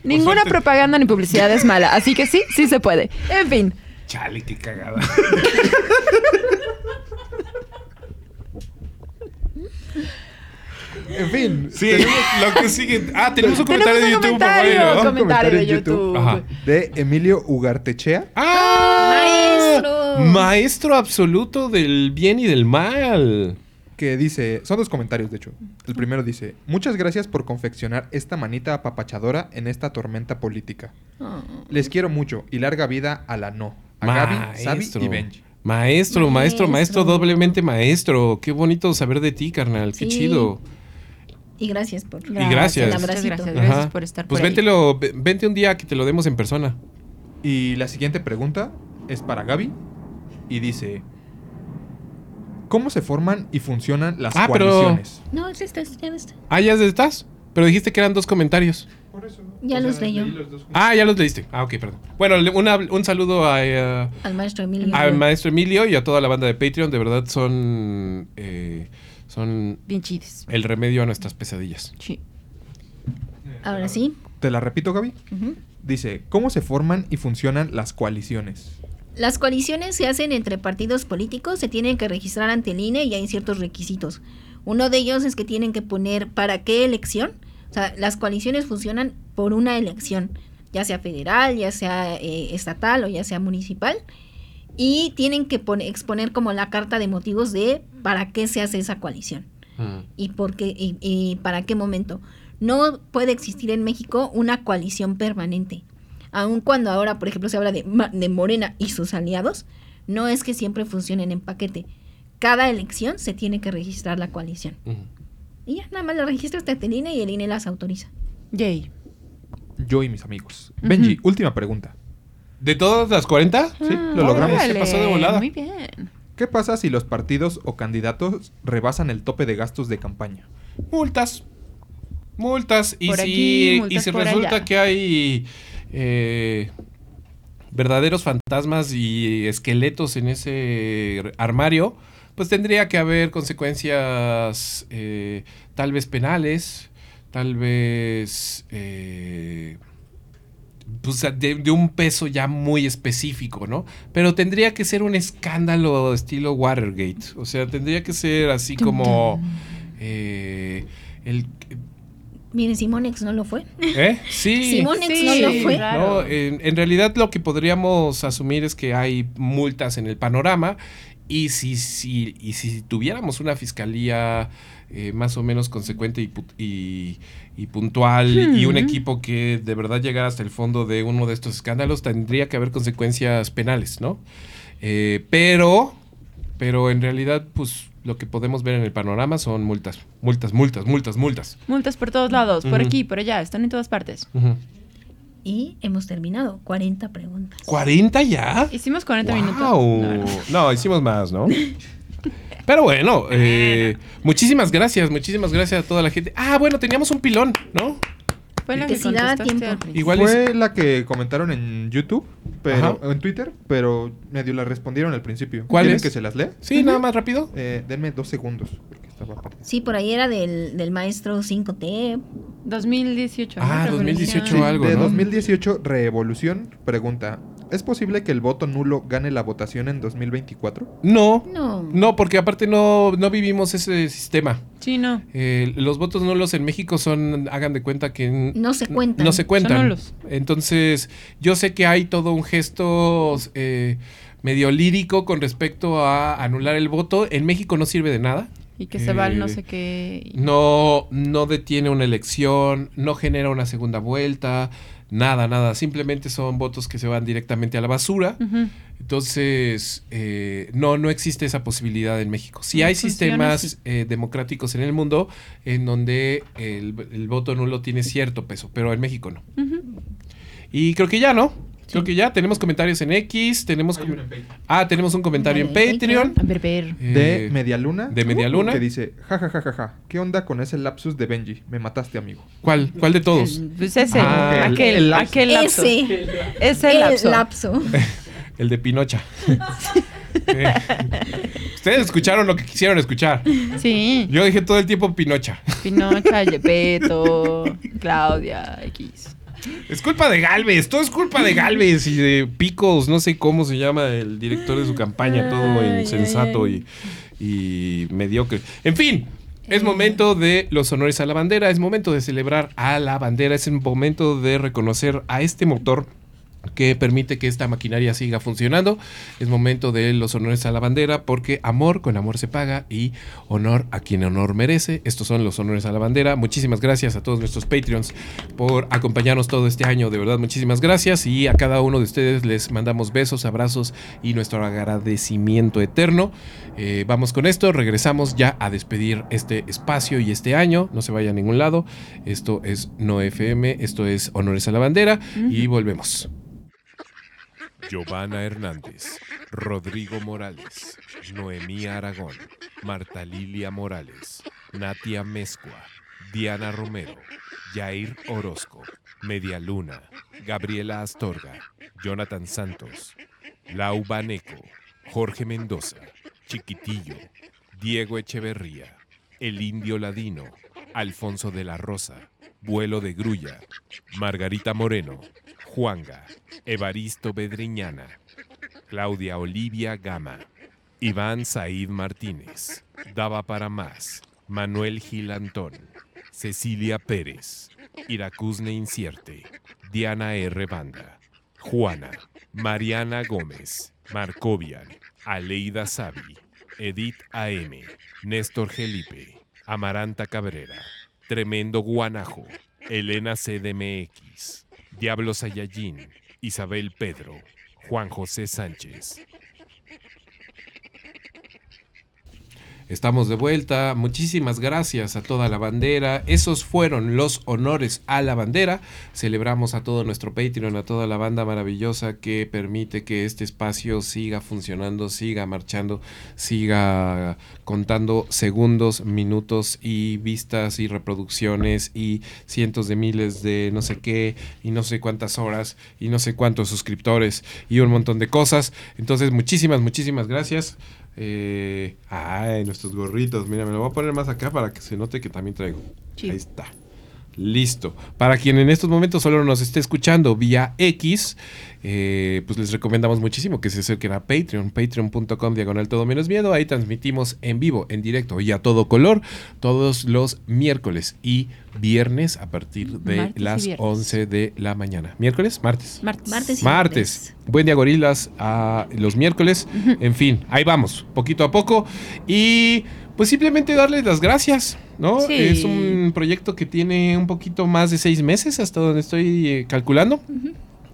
Ninguna suerte. propaganda ni publicidad es mala, así que sí, sí se puede. En fin. Chale, qué cagada. En fin, Sí, lo que sigue. Ah, tenemos un Tenemos comentario de YouTube. por comentario, favor, ¿no? comentario de YouTube. YouTube. Ajá. de Emilio Ugartechea. ¡Ah! Maestro. Maestro absoluto del bien y del mal. que dice, son dos comentarios de hecho. El primero dice, muchas gracias por confeccionar esta manita apapachadora en esta tormenta política. Oh. Les quiero mucho y larga vida a la no. A Gaby, Sabi Maestro. y Benji. Maestro, maestro, maestro, Maestro. doblemente maestro. Qué bonito saber de ti, carnal. Qué Sí. chido. Y gracias por. gracias. El abracito. gracias, gracias por estar Pues por véntelo, ve- vente un día que te lo demos en persona. Y la siguiente pregunta es para Gaby y dice, ¿cómo se forman y funcionan las Ah, pero- coaliciones? No, es esta, es- ya está. Ah, ya estás. Pero dijiste que eran dos comentarios. Ya los leyó. Ah, ya los leíste. Ah, ok, perdón. Bueno, una- un saludo a, eh, Al maestro Emilio. al maestro Emilio y a toda la banda de Patreon. De verdad son, eh, son Bien chides. el remedio a nuestras pesadillas. Sí. Ahora sí. Te la repito, Gaby. Dice, ¿cómo se forman y funcionan las coaliciones? Las coaliciones se hacen entre partidos políticos, se tienen que registrar ante el INE y hay ciertos requisitos. Uno de ellos es que tienen que poner para qué elección. O sea, las coaliciones funcionan por una elección, ya sea federal, ya sea eh, estatal o ya sea municipal. Y tienen que pone- exponer como la carta de motivos de para qué se hace esa coalición y por qué y, y para qué momento. No puede existir en México una coalición permanente. Aun cuando ahora, por ejemplo, se habla de, Ma- de Morena y sus aliados, no es que siempre funcionen en paquete. Cada elección se tiene que registrar la coalición. Y ya, nada más la registras ante el INE y el INE las autoriza. Yay. Yo y mis amigos. Benji, última pregunta. ¿De todas las 40? Sí, lo logramos. Se pasó de volada. Muy bien. ¿Qué pasa si los partidos o candidatos rebasan el tope de gastos de campaña? Multas. Multas. Y Por si, aquí, y si por resulta allá. que hay eh, verdaderos fantasmas y esqueletos en ese armario, pues tendría que haber consecuencias eh, tal vez penales, tal vez... eh, pues, de, de un peso ya muy específico, ¿no? Pero tendría que ser un escándalo estilo Watergate. O sea, tendría que ser así como... eh, el, Miren, Simonex no lo fue. ¿Eh? Sí. Simonex Sí, no lo fue. No, en, en realidad lo que podríamos asumir es que hay multas en el panorama y si, si, y si tuviéramos una fiscalía eh, más o menos consecuente y, pu- y- y puntual y un Hmm. equipo que de verdad llegara hasta el fondo de uno de estos escándalos, tendría que haber consecuencias penales, ¿no? Eh, pero, pero en realidad, pues lo que podemos ver en el panorama son multas, multas, multas, multas, multas. Multas por todos lados, por aquí, por allá, están en todas partes. Y hemos terminado. 40 preguntas. ¿40 ya? Hicimos 40 Wow. minutos. No, no. No, hicimos más, ¿no? Pero bueno, eh, muchísimas gracias, muchísimas gracias a toda la gente. Ah, bueno, teníamos un pilón, ¿no? Fue la Que que si tiempo. al principio. Igual es- Fue la que comentaron en YouTube, pero Ajá. en Twitter, pero medio la respondieron al principio. ¿Cuál ¿Quieren es? que se las lea? Sí, nada más rápido. Eh, denme dos segundos. Sí, por ahí era del, del maestro 5T. 2018. ¿no? Ah, Revolución. 2018 Sí, algo, de ¿no? 2018, Revolución pregunta: ¿Es posible que el voto nulo gane la votación en 2024? No, No. no, porque aparte no, no vivimos ese sistema. Sí, no. Eh, los votos nulos en México son, hagan de cuenta que... No se cuentan. No se cuentan. Son nulos. Entonces, yo sé que hay todo un gesto eh, medio lírico con respecto a anular el voto. En México no sirve de nada. Y que se va al no Eh, sé qué. No, no detiene una elección, no genera una segunda vuelta, nada, nada. Simplemente son votos que se van directamente a la basura. Entonces, eh, no, no existe esa posibilidad en México. Sí No hay sistemas eh, democráticos en el mundo en donde el, el voto nulo tiene cierto peso, pero en México no. Y creo que ya, ¿no? Creo que ya. Tenemos comentarios en X, tenemos... com- ah, tenemos un comentario en Patreon. A ver, ver. De Eh, Medialuna. de Medialuna. Que dice: Ja, ja, ja, ja, ja. ¿Qué onda con ese lapsus de Benji? Me mataste, amigo. ¿Cuál? ¿Cuál de todos? El- Pues ese, Ah, el- aquel, el aquel lapso. Ese. Ese el lapso. lapso. El de Pinocha. Eh, Ustedes escucharon lo que quisieron escuchar. Sí. Yo dije todo el tiempo Pinocha. Pinocha, Yepeto, Claudia, X. Es culpa de Galvez, todo es culpa de Galvez y de Picos, no sé cómo se llama el director de su campaña, todo Ay, insensato y, y mediocre. En fin, es momento de los honores a la bandera, es momento de celebrar a la bandera, es el momento de reconocer a este motor que permite que esta maquinaria siga funcionando. Es momento de los honores a la bandera porque amor con amor se paga y honor a quien honor merece. Estos son los honores a la bandera. Muchísimas gracias a todos nuestros Patreons por acompañarnos todo este año. De verdad, muchísimas gracias y a cada uno de ustedes les mandamos besos, abrazos y nuestro agradecimiento eterno. Eh, vamos con esto, regresamos ya a despedir este espacio y este año. No se vaya a ningún lado. Esto es No FM, esto es Honores a la Bandera y volvemos. Giovanna Hernández, Rodrigo Morales, Noemí Aragón, Marta Lilia Morales, Natia Mezcua, Diana Romero, Jair Orozco, Media Luna, Gabriela Astorga, Jonathan Santos, Lau Baneco, Jorge Mendoza, Chiquitillo, Diego Echeverría, El Indio Ladino, Alfonso de la Rosa, Vuelo de Grulla, Margarita Moreno, Juanga, Evaristo Bedriñana, Claudia Olivia Gama, Iván Said Martínez, Daba para más, Manuel Gil Antón, Cecilia Pérez, Iracusne Incierte, Diana R. Banda, Juana, Mariana Gómez, Marcovian, Aleida Savi, Edith AM, Néstor Gelipe, Amaranta Cabrera, Tremendo Guanajo, Elena CDMX, Diablo Sayallín, Isabel Pedro, Juan José Sánchez. Estamos de vuelta. Muchísimas gracias a toda la bandera. Esos fueron los honores a la bandera. Celebramos a todo nuestro Patreon, a toda la banda maravillosa que permite que este espacio siga funcionando, siga marchando, siga contando segundos, minutos y vistas y reproducciones y cientos de miles de no sé qué y no sé cuántas horas y no sé cuántos suscriptores y un montón de cosas. Entonces, muchísimas, muchísimas gracias. Eh, ay, nuestros gorritos. Mira, me lo voy a poner más acá para que se note que también traigo. Sí. Ahí está. Listo. Para quien en estos momentos solo nos esté escuchando vía X, eh, pues les recomendamos muchísimo que se acerquen a Patreon, patreon.com diagonal todo menos miedo. Ahí transmitimos en vivo, en directo y a todo color todos los miércoles y viernes a partir de Martes las viernes. 11 de la mañana. ¿Miércoles? Martes. Martes. Martes y Martes. Buen día, gorilas. a los miércoles. En fin, ahí vamos, poquito a poco. Y pues simplemente darles las gracias, ¿no? Sí. Es un proyecto que tiene un poquito más de seis meses, hasta donde estoy eh, calculando.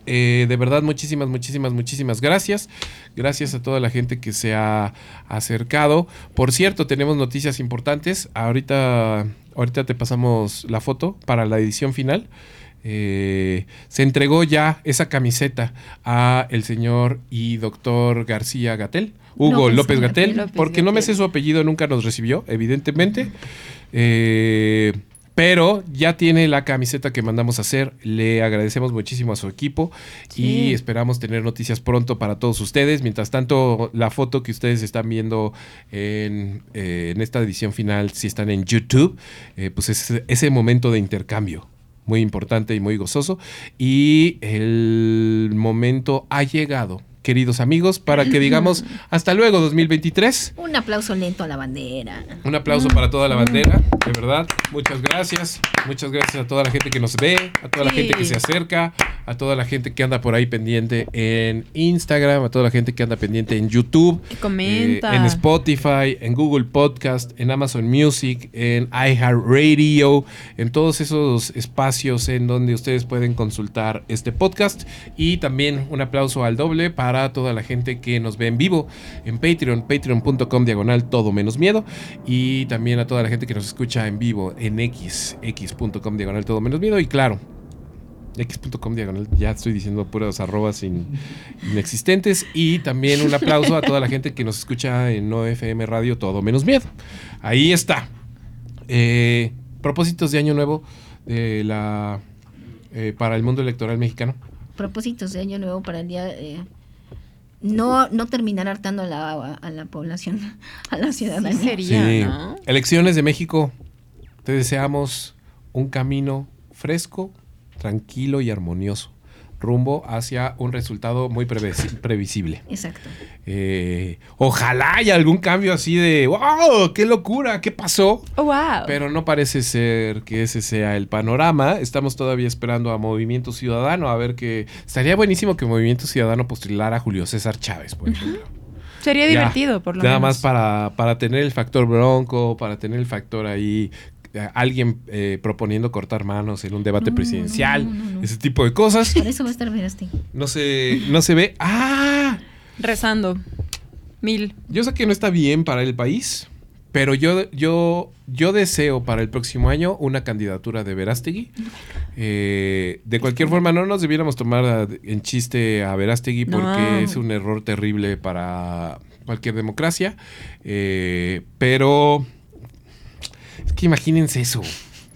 eh, de verdad, muchísimas, muchísimas, muchísimas gracias. Gracias a toda la gente que se ha acercado. Por cierto, tenemos noticias importantes. Ahorita, ahorita te pasamos la foto para la edición final. Eh, se entregó ya esa camiseta a el señor y doctor García Gatel, Hugo López. Gatel, porque no me sé su apellido, nunca nos recibió, evidentemente. Eh, pero ya tiene la camiseta que mandamos a hacer. Le agradecemos muchísimo a su equipo y esperamos tener noticias pronto para todos ustedes. Mientras tanto, la foto que ustedes están viendo en, eh, en esta edición final, si están en YouTube, eh, pues es ese momento de intercambio. Muy importante y muy gozoso. Y el momento ha llegado, queridos amigos, para que digamos hasta luego 2023. Un aplauso lento a la bandera. Un aplauso para toda la bandera, de verdad. Muchas gracias. Muchas gracias a toda la gente que nos ve, a toda la gente que se acerca, a toda la gente que anda por ahí pendiente en Instagram, a toda la gente que anda pendiente en YouTube, Que comenta. eh, en Spotify, en Google Podcast, en Amazon Music, en iHeartRadio, en todos esos espacios en donde ustedes pueden consultar este podcast. Y también un aplauso al doble para toda la gente que nos ve en vivo en Patreon, patreon.com diagonal todo menos miedo. Y también a toda la gente que nos escucha en vivo en X, x.com diagonal todo menos miedo. Y claro, x.com diagonal, ya estoy diciendo puras arrobas in- inexistentes. Y también un aplauso a toda la gente que nos escucha en OFM Radio Todo Menos Miedo. Ahí está. Eh, propósitos de año nuevo de la, eh, para el mundo electoral mexicano. Propósitos de año nuevo para el día. eh, no, no terminar hartando a la, a la población, a la Sí ciudadanía. ¿no? Elecciones de México. Te deseamos un camino fresco, tranquilo y armonioso, rumbo hacia un resultado muy previsi- previsible. Exacto. Eh, ojalá haya algún cambio así de, wow, qué locura, qué pasó. Oh, wow. Pero no parece ser que ese sea el panorama. Estamos todavía esperando a Movimiento Ciudadano, a ver que estaría buenísimo que Movimiento Ciudadano postulara a Julio César Chávez, por ejemplo. Sería Ya, divertido, por lo Nada menos. más para, para tener el factor bronco, para tener el factor ahí, eh, alguien eh, proponiendo cortar manos en un debate No, presidencial, no, no, no. ese tipo de cosas. Para eso va a estar Verástegui. No se, no se ve. ¡Ah! Rezando. Mil. Yo sé que no está bien para el país, pero yo, yo, yo deseo para el próximo año una candidatura de Verástegui. Eh, de cualquier forma, no nos debiéramos tomar a- en chiste a Verástegui porque No. es un error terrible para cualquier democracia. Eh, pero es que imagínense eso.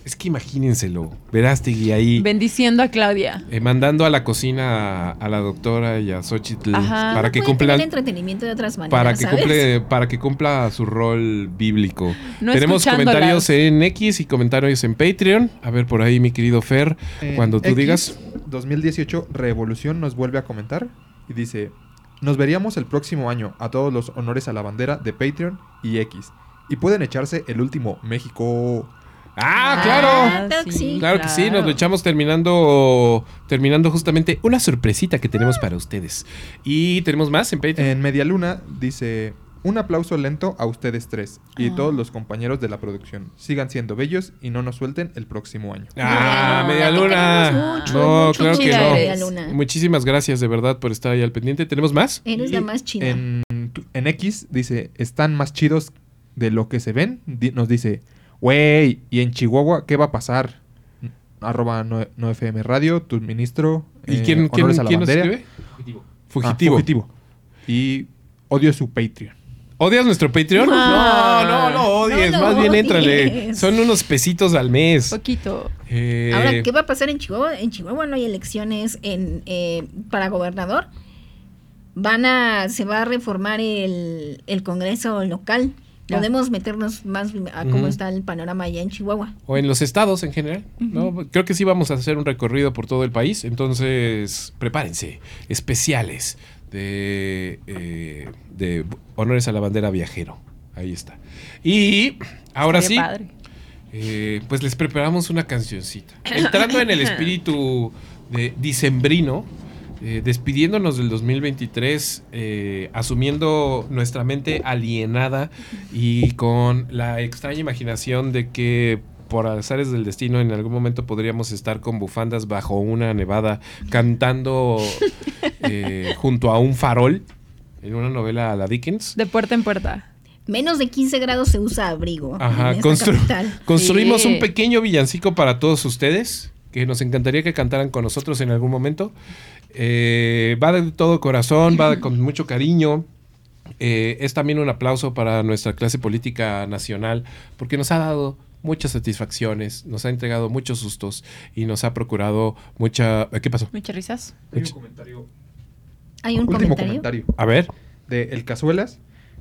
Es que imagínenselo. Verástegui ahí. Bendiciendo a Claudia. eh, mandando a la cocina a, a la doctora y a Xochitl Ajá. para que tener entretenimiento de otras maneras. para que ¿sabes? cumple para que cumpla su rol bíblico. No Tenemos comentarios en X y comentarios en Patreon. A ver por ahí mi querido Fer, En cuando tú X, digas 2018 Revolución nos vuelve a comentar y dice, nos veríamos el próximo año a todos los honores a la bandera de Patreon y X. Y pueden echarse el último México. Ah, claro. claro que sí. Claro que sí, nos lo echamos terminando terminando justamente una sorpresita que tenemos para ustedes. Y tenemos más en Patreon. En Media Luna dice, un aplauso lento a ustedes tres y Ah. todos los compañeros de la producción. Sigan siendo bellos y no nos suelten el próximo año. Ah, Media media Luna, mucho, no, mucho, claro que mucho, no. Media Luna. Muchísimas gracias de verdad por estar ahí al pendiente. ¿Tenemos más? Eres Y la más chida. En, en X dice, están más chidos de lo que se ven. Di- nos dice, wey, ¿y en Chihuahua qué va a pasar? Arroba no, no FM Radio, tu ministro. ¿Y eh, quién, quién, honores a la quién nos escribe? Ah, Fugitivo. fugitivo. Y odio su Patreon. ¿Odias nuestro Patreon? Ah. no, no, no odies. No más bien éntrale. Son unos pesitos al mes. Poquito. Eh, Ahora, ¿qué va a pasar en Chihuahua? En Chihuahua no hay elecciones en, eh, para gobernador. Van a, se va a reformar el, el Congreso local. Ya. Podemos meternos más a cómo está el panorama allá en Chihuahua. O en los estados en general. ¿no? Creo que sí vamos a hacer un recorrido por todo el país. Entonces, prepárense. Especiales de, eh, de honores a la bandera viajero. Ahí está. Y ahora sí. Padre. Eh, pues les preparamos una cancioncita. Entrando en el espíritu de dicembrino, eh, despidiéndonos del 2023, eh, asumiendo nuestra mente alienada y con la extraña imaginación de que por azares del destino en algún momento podríamos estar con bufandas bajo una nevada cantando eh, junto a un farol en una novela a la Dickens. De puerta en puerta. Menos de 15 grados se usa abrigo. Ajá, constru- capital. construimos Sí. un pequeño villancico para todos ustedes, que nos encantaría que cantaran con nosotros en algún momento. Eh, va de todo corazón, va con mucho cariño. Eh, es también un aplauso para nuestra clase política nacional, porque nos ha dado muchas satisfacciones, nos ha entregado muchos sustos y nos ha procurado mucha... ¿Qué pasó? Muchas risas. Hay un comentario. Hay un último comentario. comentario A ver, de El Cazuelas.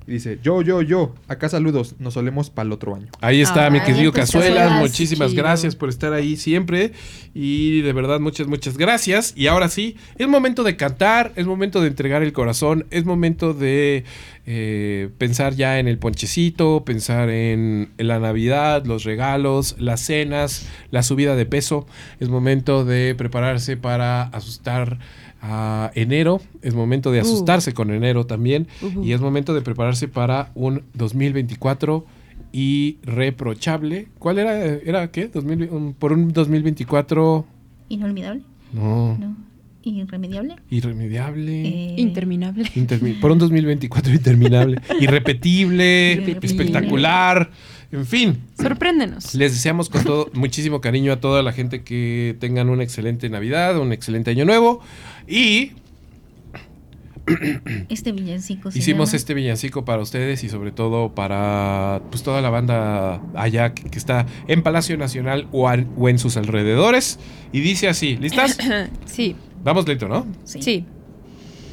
Y dice, yo, yo, yo, acá saludos, nos solemos para el otro año. Ahí está Ah, mi querido pues, Cazuelas. Cazuelas, Muchísimas chido. gracias por estar ahí siempre. Y de verdad, muchas, muchas gracias. Y ahora sí, es momento de cantar, es momento de entregar el corazón, es momento de eh, pensar ya en el ponchecito, pensar en, en la Navidad, los regalos, las cenas, la subida de peso. Es momento de prepararse para asustar a enero. Es momento de Uh. asustarse con enero también. Y es momento de prepararse para un 2024 irreprochable. ¿Cuál era? ¿Era qué? 2000 un- por un 2024... Inolvidable. No. No. Irremediable. Irremediable. Eh, Interminable. intermi- por un 2024 interminable. Irrepetible. Irrepetible. espectacular. En fin. Sorpréndenos. Les deseamos con todo muchísimo cariño a toda la gente que tengan una excelente Navidad, un excelente año nuevo. Y Este villancico se Hicimos llama este villancico para ustedes y sobre todo para pues toda la banda allá que, que está en Palacio Nacional o, en sus alrededores. Y dice así, ¿listas? Sí, Vamos lento, ¿no? Sí. sí.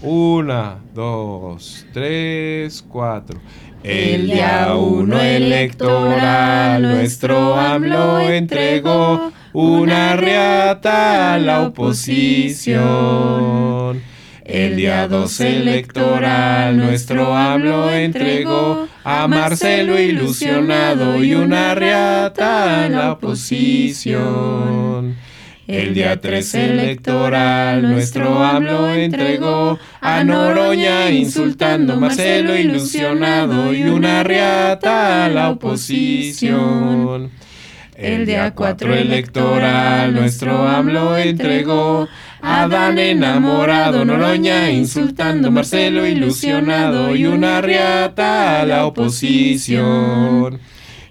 Una, dos, tres, cuatro. El día uno electoral, nuestro AMLO entregó una riata a la oposición. El día dos electoral, nuestro AMLO entregó a Marcelo ilusionado y una riata a la oposición. El día 3 electoral, nuestro AMLO entregó a Noroña insultando Marcelo ilusionado y una riata a la oposición. El día 4 electoral, nuestro AMLO entregó a Dan enamorado, Noroña insultando Marcelo ilusionado y una riata a la oposición.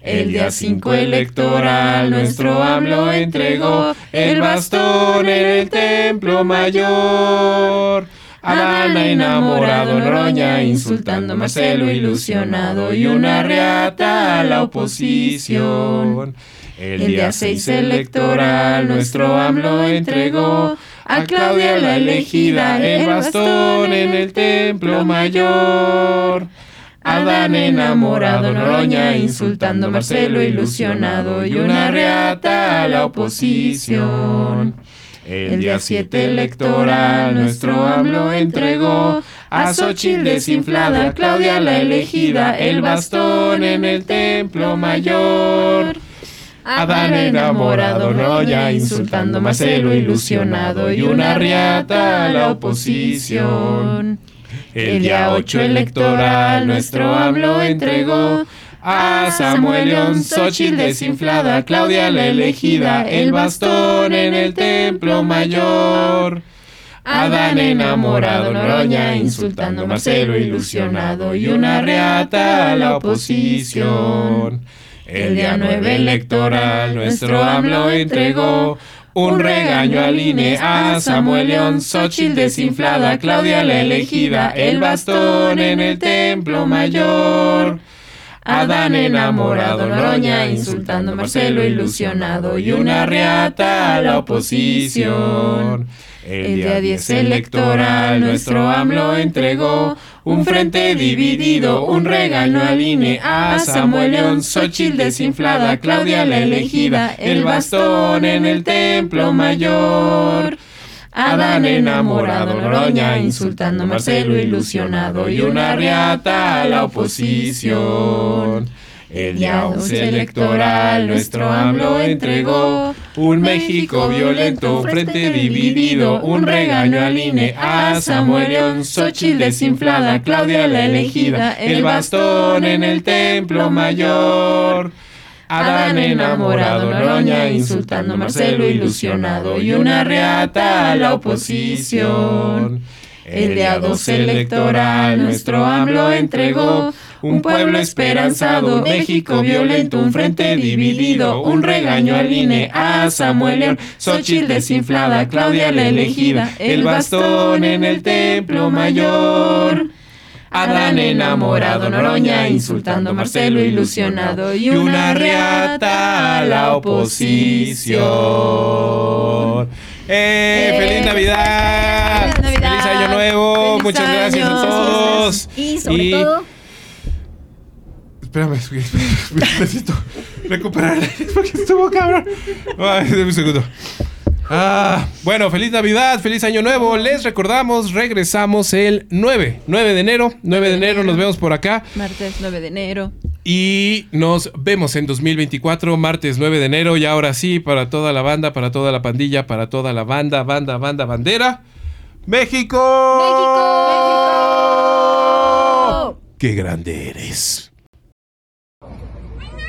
El día 5 electoral, nuestro AMLO entregó el bastón en el templo mayor. A Dana enamorado, Noroña insultando a Marcelo ilusionado y una riata a la oposición. El día 6 electoral, nuestro AMLO entregó a Claudia la elegida el bastón en el templo mayor. Adán enamorado, Noroña insultando Marcelo ilusionado y una reata a la oposición. El día 7 electoral nuestro AMLO entregó a Xochitl desinflada, Claudia la elegida, el bastón en el templo mayor. Adán enamorado, Noroña insultando Marcelo ilusionado y una riata a la oposición. El día 8 electoral nuestro AMLO entregó a Samuel León, Xochitl desinflada, Claudia la elegida, el bastón en el templo mayor. Adán enamorado, Noroña insultando Marcelo ilusionado y una reata a la oposición. El día 9 electoral nuestro AMLO entregó un regaño al INE a Samuel León, Xochitl desinflada, Claudia la elegida, el bastón en el templo mayor. Adán enamorado, Noroña insultando a Marcelo ilusionado y una riata a la oposición. El día 10 electoral nuestro AMLO entregó un frente dividido, un regaño al INE a Samuel León, Xochitl desinflada, Claudia la elegida, el bastón en el templo mayor. Adán enamorado, Noroña insultando Marcelo ilusionado y una riata a la oposición. El día 11 electoral nuestro AMLO entregó un México violento, un frente dividido, un regaño al INE a Samuel León, Xochitl desinflada, Claudia la elegida, el bastón en el templo mayor. Adán enamorado, Noroña insultando a Marcelo ilusionado y una reata a la oposición. El día 12 electoral nuestro AMLO entregó un pueblo esperanzado, México violento, un frente dividido, un regaño al INE, a Samuel León, Xochitl desinflada, Claudia la elegida, el bastón en el templo mayor. Adán enamorado, Noroña insultando a Marcelo ilusionado y una reata a la oposición. ¡Eh! ¡Feliz Navidad! ¡Feliz Navidad! ¡Feliz Año Nuevo! ¡Feliz Muchas gracias a todos. Y sobre Y- todo, Espérame, necesito recuperar porque estuvo cabrón. Ay, un segundo. Ah, bueno, feliz Navidad, feliz Año Nuevo. Les recordamos, regresamos el 9, 9 de enero. 9 de enero nos vemos por acá. Martes 9 de enero. Y nos vemos en 2024, martes 9 de enero. Y ahora sí, para toda la banda, para toda la pandilla, para toda la banda, banda, banda, bandera. ¡México! ¡México! ¡Qué grande eres!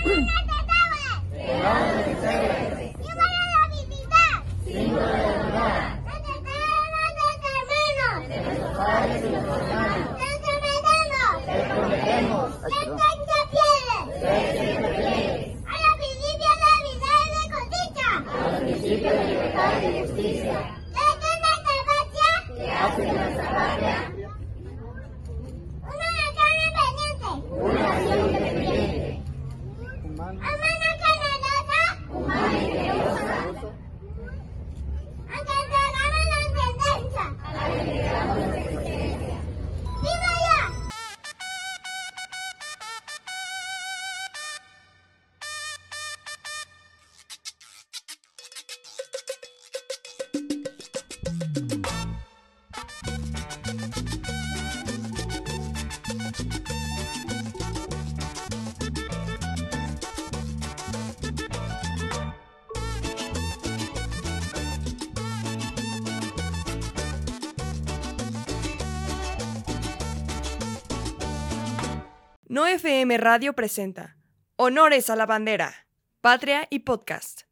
No FM Radio presenta Honores a la Bandera, Patria y Podcast.